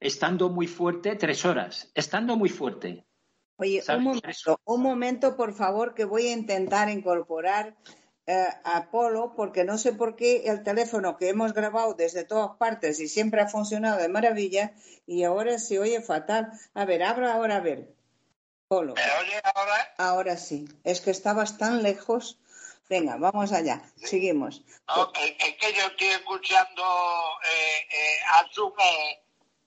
estando muy fuerte tres horas, estando muy fuerte. Oye, un momento, un momento, por favor, que voy a intentar incorporar eh, a Polo, porque no sé por qué el teléfono que hemos grabado desde todas partes y siempre ha funcionado de maravilla y ahora se oye fatal. A ver, abra ahora a ver. Polo. ¿Me oye ahora? Ahora sí. Es que estabas tan lejos. Venga, vamos allá. Sí, seguimos. No, es, que yo estoy escuchando eh, eh, asume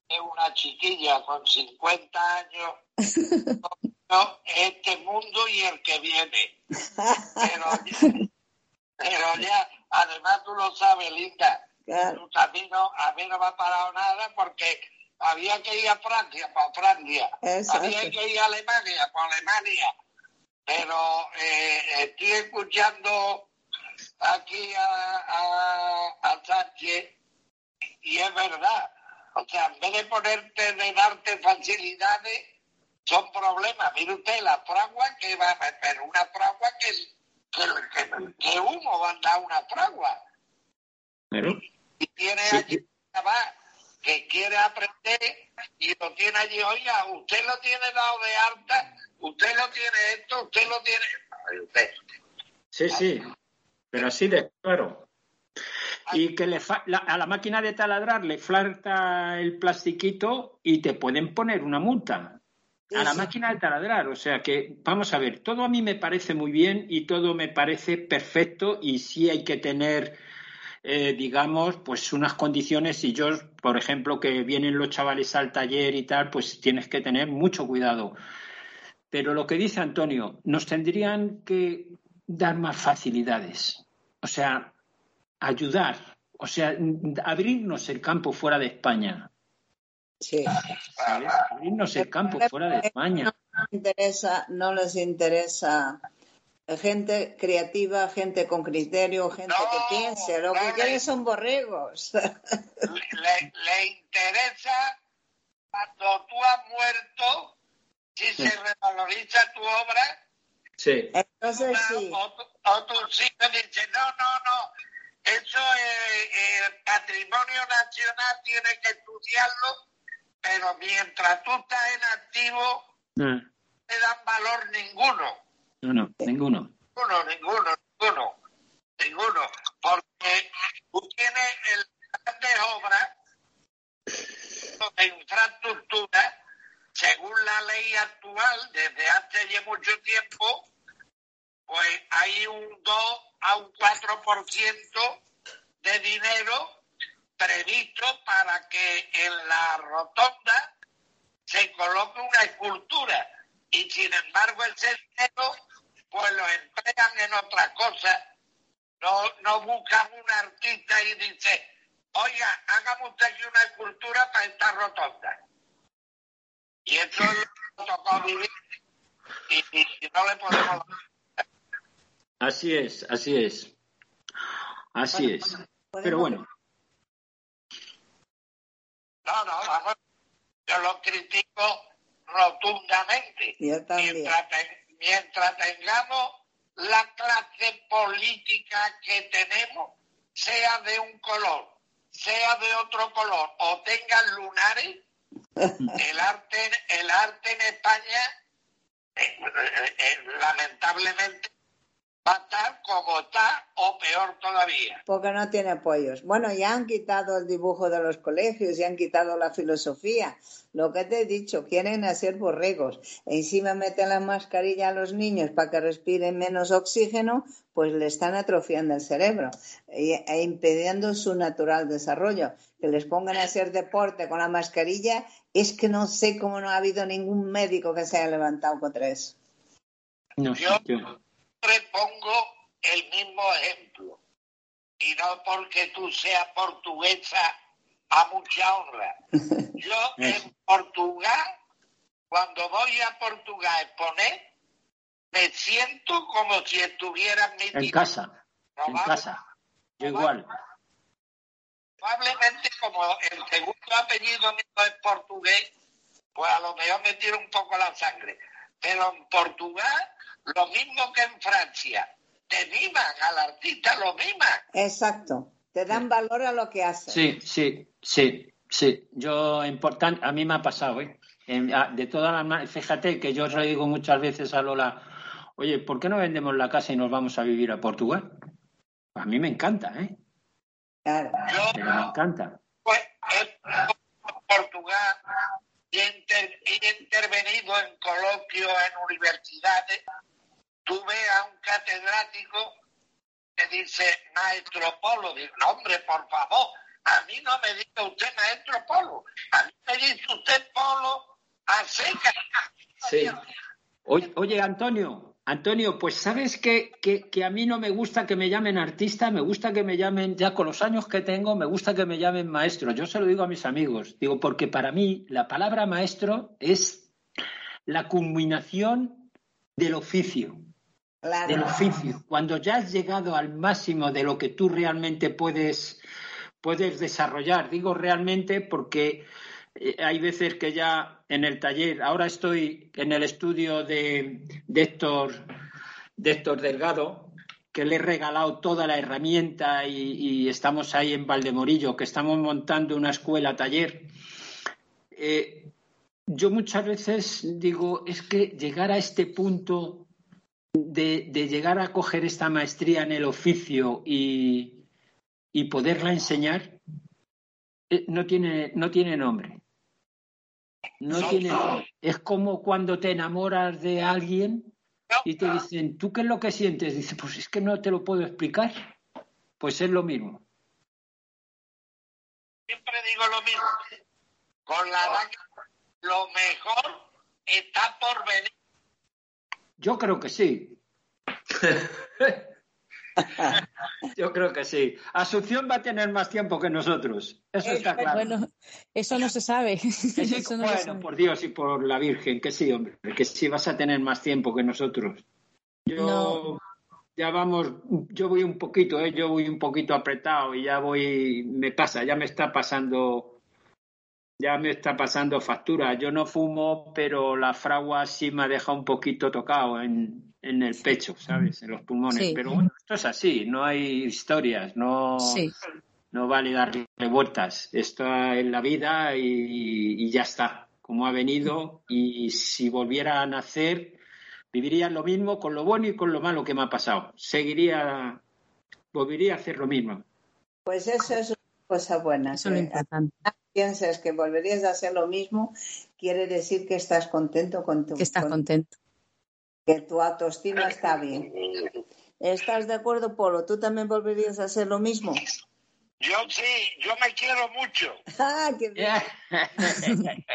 es una chiquilla con 50 años no, este mundo y el que viene. Pero ya, pero ya, además tú lo sabes, Linda, Claro. tú- a mí no, a mí no me ha parado nada porque había que ir a Francia, para Francia, Exacto. había que ir a Alemania, para Alemania. Pero eh, estoy escuchando aquí a, a, a Sánchez y es verdad. O sea, en vez de ponerte, de darte facilidades, son problemas. Mire usted, la fragua que va a pero una fragua que, que, que, que humo va a dar una fragua. Claro. Y tiene Sí, allí que quiere aprender y lo tiene allí, oiga, usted lo tiene dado de alta, usted lo tiene esto, usted lo tiene... Usted. Sí, sí, pero así de claro. Y que le fa- la- a la máquina de taladrar le falta el plastiquito y te pueden poner una multa. A la máquina de taladrar, o sea que, vamos a ver, todo a mí me parece muy bien y todo me parece perfecto y sí hay que tener, eh, digamos, pues unas condiciones y yo, por ejemplo, que vienen los chavales al taller y tal, pues tienes que tener mucho cuidado. Pero lo que dice Antonio, nos tendrían que dar más facilidades, o sea, ayudar, o sea, abrirnos el campo fuera de España, Sí. ¿sabes? Abrirnos el campo fuera de España. No les interesa, no les interesa gente creativa, gente con criterio, gente No, que piense. Lo que quieren son borregos. le, le interesa cuando tú has muerto, si Sí. se revaloriza tu obra, Sí, Entonces una- sí, o, tu- o tus hijos dicen, no, no, no, eso es el patrimonio nacional, tiene que estudiarlo, pero mientras tú estás en activo, no, no te dan valor ninguno. no, no, ninguno. Ninguno, ninguno, ninguno, ninguno. Porque tú tienes el grandes obras de infraestructura, según la ley actual, desde hace ya mucho tiempo, pues hay un 2 a un 4% de dinero previsto para que en la rotonda se coloque una escultura y sin embargo ese dinero pues lo emplean en otra cosa. No, no buscan un artista y dice, oiga, hágame usted aquí una escultura para esta rotonda. Y eso lo tocó vivir y, y- y no le podemos Así es, así es. Así es. Pero bueno, No, no, vamos. Yo lo critico rotundamente. yo también. Mientras, mientras tengamos la clase política que tenemos, sea de un color, sea de otro color, o tengan lunares, el arte, el arte en España, eh, eh, eh, lamentablemente, va a estar como está o peor todavía. Porque no tiene apoyos. Bueno, ya han quitado el dibujo de los colegios, ya han quitado la filosofía. Lo que te he dicho, quieren hacer borregos. Encima meten la mascarilla a los niños para que respiren menos oxígeno, pues le están atrofiando el cerebro e, e impidiendo su natural desarrollo. Que les pongan a hacer deporte con la mascarilla, es que no sé cómo no ha habido ningún médico que se haya levantado contra eso. no, Yo- yo- siempre pongo el mismo ejemplo. Y no porque tú seas portuguesa a mucha honra. Yo en Portugal, cuando voy a Portugal a exponer, me siento como si estuviera en mi en casa, en Probable- casa. Yo igual. Probablemente como el segundo apellido mío es portugués, pues a lo mejor me tiro un poco la sangre. Pero en Portugal, lo mismo que en Francia, te miman al artista, lo miman. Exacto. Te dan valor a lo que haces. Sí, sí, sí, sí. Yo, importante, a mí me ha pasado, ¿eh? En- a- de todas las fíjate que yo os lo digo muchas veces a Lola, oye, ¿por qué no vendemos la casa y nos vamos a vivir a Portugal? A mí me encanta, ¿eh? Claro. Yo Pero me encanta. pues, he en Portugal y he, inter- he intervenido en coloquios en universidades. Tuve a un catedrático me dice maestro Polo. Digo, no, hombre, por favor, a mí no me diga usted maestro Polo. A mí me dice usted Polo a seca. Sí. Oye, oye, Antonio, Antonio, pues sabes que, que, que a mí no me gusta que me llamen artista, me gusta que me llamen, ya con los años que tengo, me gusta que me llamen maestro. Yo se lo digo a mis amigos, digo, porque para mí la palabra maestro es la culminación del oficio del Claro. oficio. Cuando ya has llegado al máximo de lo que tú realmente puedes, puedes desarrollar, digo realmente porque hay veces que ya en el taller, ahora estoy en el estudio de, de Héctor, de Héctor Delgado, que le he regalado toda la herramienta y, estamos ahí en Valdemorillo, que estamos montando una escuela taller. Eh, yo muchas veces digo, es que llegar a este punto de, de llegar a coger esta maestría en el oficio y, y poderla enseñar, eh, no tiene, no tiene nombre. No No, tiene. Es como cuando te enamoras de alguien y te dicen, ¿tú qué es lo que sientes? Dice, pues es que no te lo puedo explicar. Pues es lo mismo. Siempre digo lo mismo. Con la que lo mejor está por venir. Yo creo que sí. Yo creo que sí. Asunción va a tener más tiempo que nosotros. Eso está claro. Bueno, eso no se sabe. Que sí, Eso no se bueno, sabe. por Dios y por la Virgen, que sí, hombre, que sí vas a tener más tiempo que nosotros. Yo No. ya vamos, yo voy un poquito, ¿eh? yo voy un poquito apretado y ya voy, me pasa, ya me está pasando, ya me está pasando factura. Yo no fumo, pero la fragua sí me ha dejado un poquito tocado en, en el pecho, ¿sabes? En los pulmones. Sí. Pero bueno, esto es así, no hay historias, no Sí. no vale darle vueltas. Esto es la vida y, y ya está, como ha venido. Y si volviera a nacer, viviría lo mismo con lo bueno y con lo malo que me ha pasado. Seguiría, volvería a hacer lo mismo. Pues eso es una cosa buena. Eso es lo importante. Piensas que volverías a hacer lo mismo, quiere decir que estás contento con tu, Que estás con- contento. que tu autoestima está bien. ¿Estás de acuerdo, Polo? ¿Tú también volverías a hacer lo mismo? Yo sí, yo me quiero mucho. ¡Ah, qué bien!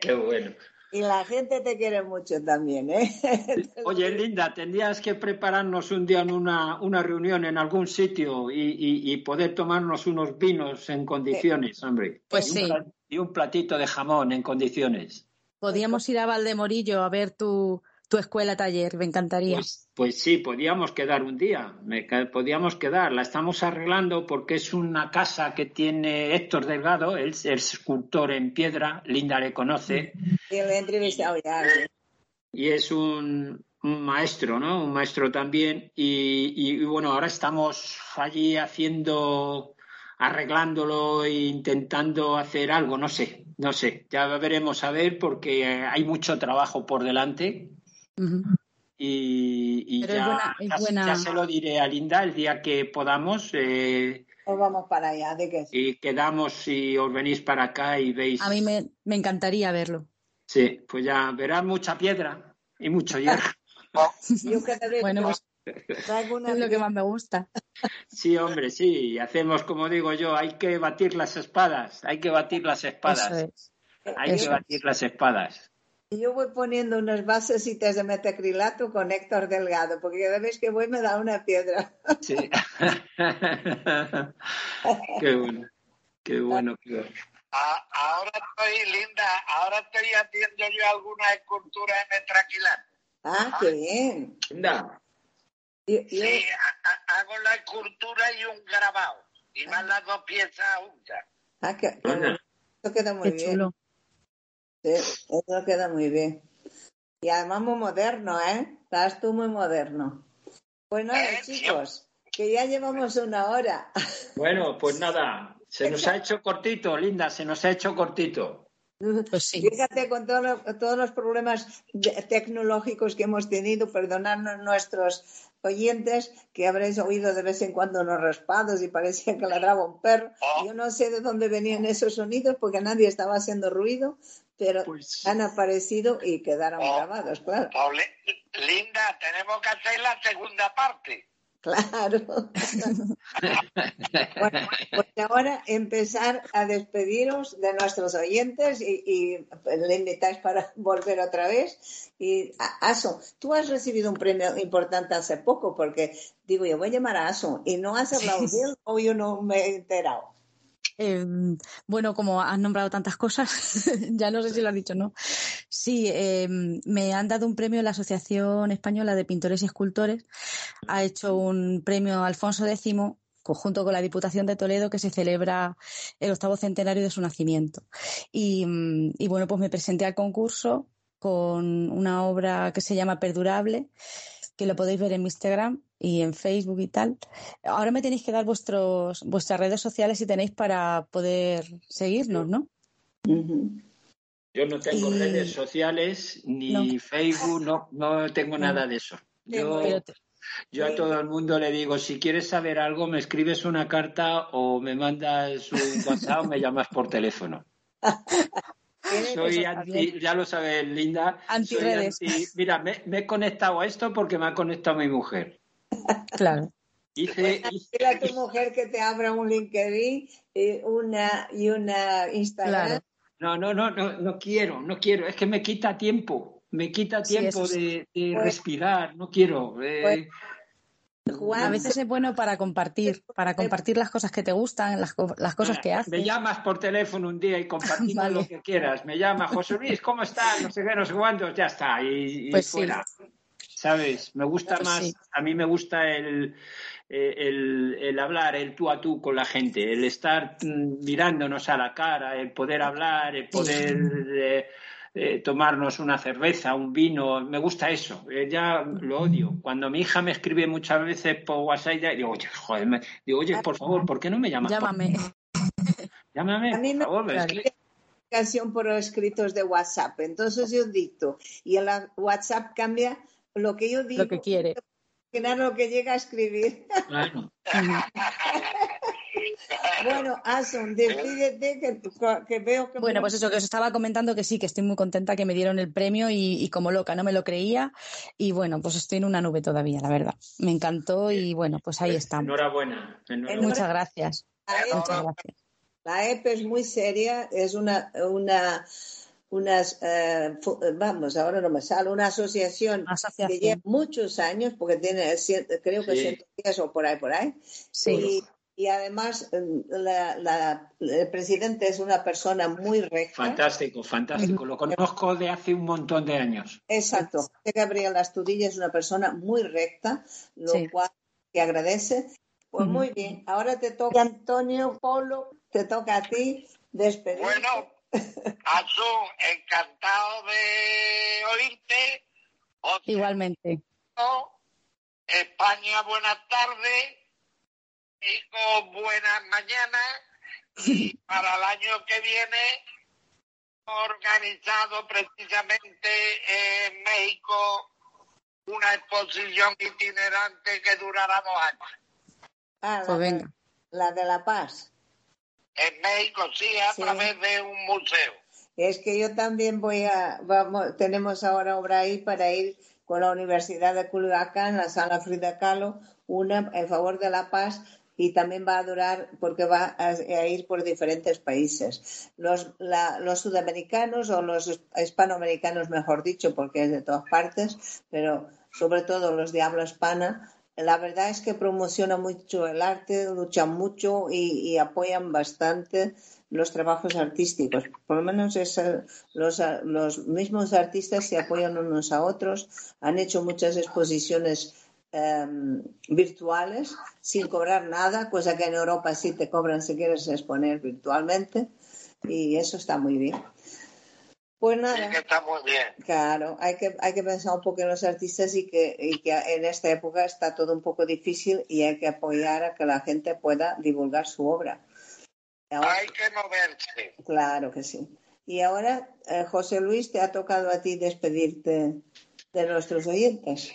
Qué bueno. Y la gente te quiere mucho también, ¿eh? Oye, Linda, tendrías que prepararnos un día en una, una reunión en algún sitio y, y- y poder tomarnos unos vinos en condiciones, hombre. Pues y sí. Y un platito de jamón en condiciones. Podíamos ir a Valdemorillo a ver tu, tu escuela taller, me encantaría. Pues, pues sí, podíamos quedar un día, me podíamos quedar. La estamos arreglando porque es una casa que tiene Héctor Delgado, él es escultor en piedra, Linda le conoce, Sí, lo he entrevistado ya. y es un, un maestro, ¿no? Un maestro también. Y, y- y bueno, ahora estamos allí haciendo, arreglándolo e intentando hacer algo, no sé, no sé. Ya veremos a ver porque hay mucho trabajo por delante. Y, y Pero es ya, buena- es ya- buena- ya se lo diré a Linda el día que podamos eh, vamos para allá, ¿de qué? y quedamos y os venís para acá y veis. A mí me, me encantaría verlo. Sí, pues ya verás mucha piedra y mucho hierro. Bueno, pues es lo que más me gusta. Sí, hombre, sí, hacemos como digo yo, hay que batir las espadas, hay que batir las espadas, es. hay que batir las espadas. Yo voy poniendo unas basecitas de metacrilato con Héctor Delgado, porque cada vez que voy me da una piedra. Sí. qué bueno, qué bueno, qué bueno. Ahora estoy, Linda, ahora estoy haciendo yo alguna escultura en metraquilato. Ah, qué bien. Linda, Yo- yo- Sí, ha- ha- hago la escultura y un grabado. Y van las dos piezas juntas. ah, qué- qué queda muy Qué bien. chulo. Sí, eso queda muy bien. Y además muy moderno, ¿eh? Estás tú muy moderno. Pues nada, Eh, chicos, que ya llevamos una hora. Bueno, pues nada, se nos ha hecho cortito, Linda, se nos ha hecho cortito. Pues sí. Fíjate con todo lo- todos los problemas tecnológicos que hemos tenido, perdonadnos nuestros oyentes que habréis oído de vez en cuando unos raspados y parecía que ladraba un perro. Oh. Yo no sé de dónde venían esos sonidos porque nadie estaba haciendo ruido, pero Pues- han aparecido y quedaron Oh. grabados, claro. Li- Linda, tenemos que hacer la segunda parte. Claro. bueno, pues ahora empezar a despediros de nuestros oyentes y, y le invitáis para volver otra vez. Y Aso, tú has recibido un premio importante hace poco porque digo, yo voy a llamar a Aso y no has hablado de él o yo no me he enterado. Eh, bueno, como has nombrado tantas cosas, ya no sé si lo has dicho no. Sí, eh, me han dado un premio la Asociación Española de Pintores y Escultores. Ha hecho un premio Alfonso X conjunto con la Diputación de Toledo que se celebra el octavo centenario de su nacimiento. Y, y bueno, pues me presenté al concurso con una obra que se llama Perdurable que lo podéis ver en mi Instagram y en Facebook y tal. Ahora me tenéis que dar vuestros, vuestras redes sociales si tenéis para poder seguirnos, ¿no? Yo no tengo Y- redes sociales ni Facebook, no, no tengo nada de eso. Yo, Pero te- yo a todo el mundo le digo, si quieres saber algo, me escribes una carta o me mandas un WhatsApp o me llamas por teléfono. Soy anti, ya lo sabes, Linda. soy Antirredes. anti- mira, me, me he conectado a esto porque me ha conectado mi mujer. Claro. Hice, Pues a tu mujer que te abra un LinkedIn y una, y una Instagram. Claro. No, no, no, no, no quiero, no quiero. Es que me quita tiempo. Me quita tiempo eso sí. de, de Pues- respirar. No quiero. eh, Pues- A veces es bueno para compartir, para compartir las cosas que te gustan, las, co- las cosas que Me haces. llamas por teléfono un día y compartimos Vale. lo que quieras. Me llama José Luis, ¿cómo estás? No sé qué, no sé cuántos, ya está. Y, y Pues sí. fuera. ¿Sabes? Me gusta Pues más, sí. a mí me gusta el, eh, el, el hablar, el tú a tú con la gente, el estar mm, mirándonos a la cara, el poder hablar, el poder eh, eh, tomarnos una cerveza, un vino. Me gusta eso. Eh, ya lo odio. Cuando mi hija me escribe muchas veces por WhatsApp, ya digo, oye, joder, me- digo, oye, por favor, ¿por qué no me llamas? por Llámame. Llámame, A mí por me- favor. es Claro. que- comunicación por escritos de WhatsApp. Entonces yo dicto y el WhatsApp cambia lo que yo digo. Lo que quiere. que nada lo que llega a escribir. Claro. bueno, Asun, despídete que, que veo que... Bueno, pues eso que os estaba comentando que sí, que estoy muy contenta que me dieron el premio y, y como loca, no me lo creía. Y bueno, pues estoy en una nube todavía, la verdad. Me encantó y bueno, pues ahí estamos. Enhorabuena. enhorabuena. Muchas gracias. La EPE, Muchas gracias. la EPE es muy seria, es una... una unas, eh, vamos, ahora no me sale, una asociación, que lleva muchos años, porque tiene, creo que Sí. 110 o por ahí, por ahí. Sí. Y, además, eh, la- la- el presidente es una persona muy recta. Fantástico, fantástico. Lo conozco de hace un montón de años. Exacto. Gabriel Astudillo es una persona muy recta, lo Sí. cual te agradece. Pues muy bien. Ahora te toca, Antonio Polo, te toca a ti despedir. Bueno, Azul, encantado de oírte. Igualmente. España, buenas tardes. México, buenas mañanas. Y para el año que viene, organizado precisamente en México una exposición itinerante que durará dos años. Ah, la, Pues venga. la de La Paz. En México, sí, a Sí. través de un museo. Es que yo también voy a, vamos, tenemos ahora obra ahí para ir con la Universidad de Culiacán, la sala Frida Kahlo, una en favor de la paz y también va a durar porque va a, ir por diferentes países. Los, la- los sudamericanos o los hispanoamericanos, mejor dicho, porque es de todas partes, pero sobre todo los de habla hispana, la verdad es que promociona mucho el arte, luchan mucho y, apoyan bastante los trabajos artísticos. Por lo menos es, los, los mismos artistas se apoyan unos a otros, han hecho muchas exposiciones eh, virtuales sin cobrar nada, cosa que en Europa sí te cobran si quieres exponer virtualmente y eso está muy bien. Pues nada. que está muy bien. Claro, hay que, hay que pensar un poco en los artistas y que, y que en esta época está todo un poco difícil y hay que apoyar a que la gente pueda divulgar su obra. Ahora- Hay que moverse. claro que sí. Y ahora, eh, José Luis, te ha tocado a ti despedirte de nuestros oyentes.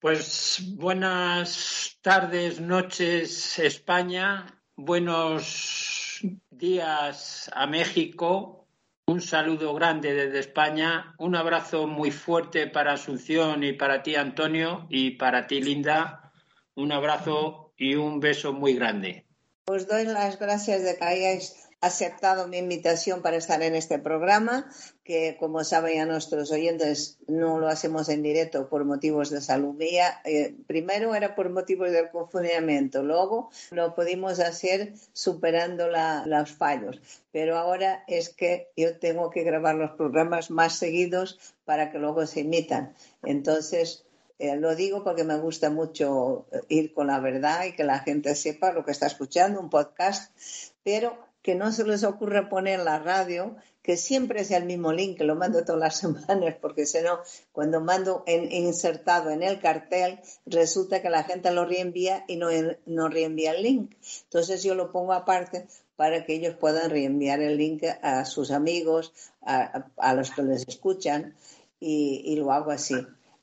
Pues buenas tardes, noches, España. Buenos días a México. Un saludo grande desde España. Un abrazo muy fuerte para Asunción y para ti, Antonio, y para ti, Linda. un abrazo y un beso muy grande. Os doy las gracias de que hayáis aceptado mi invitación para estar en este programa, que como saben ya nuestros oyentes no lo hacemos en directo por motivos de salud mía. Eh, primero era por motivos del confinamiento, luego lo pudimos hacer superando la, los fallos, pero ahora es que yo tengo que grabar los programas más seguidos para que luego se imitan. Entonces, eh, lo digo porque me gusta mucho ir con la verdad y que la gente sepa lo que está escuchando, un podcast, pero que no se les ocurra poner la radio, que siempre sea el mismo link, que lo mando todas las semanas, porque si no, cuando mando en, insertado en el cartel, resulta que la gente lo reenvía y no, no reenvía el link. Entonces yo lo pongo aparte para que ellos puedan reenviar el link a sus amigos, a, los que les escuchan, y, y, lo hago así.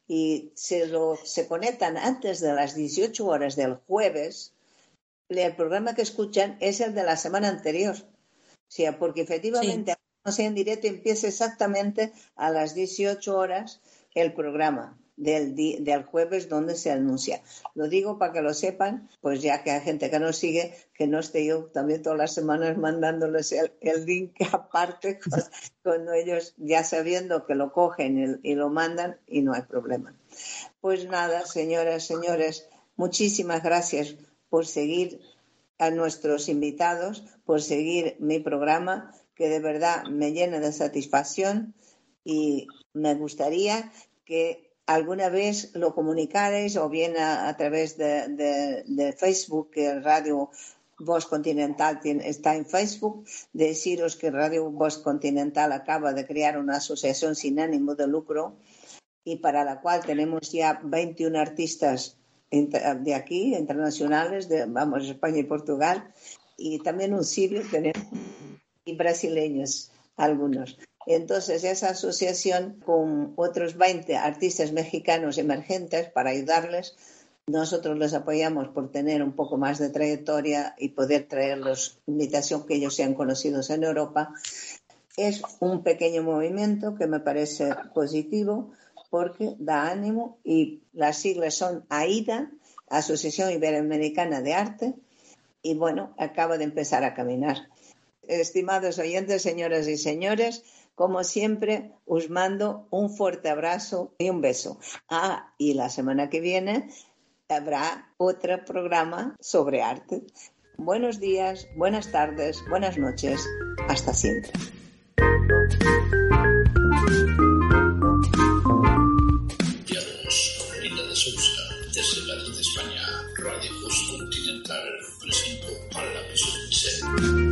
Y se, lo, se conectan antes de las 18 horas del jueves, el programa que escuchan es el de la semana anterior. O sea, porque efectivamente, no sea en directo, empieza exactamente a las 18 horas el programa del, del jueves donde se anuncia. Lo digo para que lo sepan, pues ya que hay gente que nos sigue, que no esté yo también todas las semanas mandándoles el, link aparte, cuando ellos ya sabiendo que lo cogen y lo mandan y no hay problema. Pues nada, señoras, señores, muchísimas gracias por seguir a nuestros invitados, por seguir mi programa, que de verdad me llena de satisfacción y me gustaría que alguna vez lo comunicarais o bien a, través de, Facebook, que Radio Voz Continental está en Facebook, deciros que Radio Voz Continental acaba de crear una asociación sin ánimo de lucro y para la cual tenemos ya 21 artistas de aquí, internacionales, de, vamos, España y Portugal, y también un tenemos, y brasileños algunos. Entonces, esa asociación con otros 20 artistas mexicanos emergentes para ayudarles, nosotros les apoyamos por tener un poco más de trayectoria y poder traerlos invitación que ellos sean conocidos en Europa. Es un pequeño movimiento que me parece positivo porque da ánimo y las siglas son AIDA, Asociación Iberoamericana de Arte, y bueno, acaba de empezar a caminar. Estimados oyentes, señoras y señores, como siempre, os mando un fuerte abrazo y un beso. Ah, y la semana que viene habrá otro programa sobre arte. Buenos días, buenas tardes, buenas noches. Hasta siempre. Madrid, España, Radio Post Continental presentó a la Piso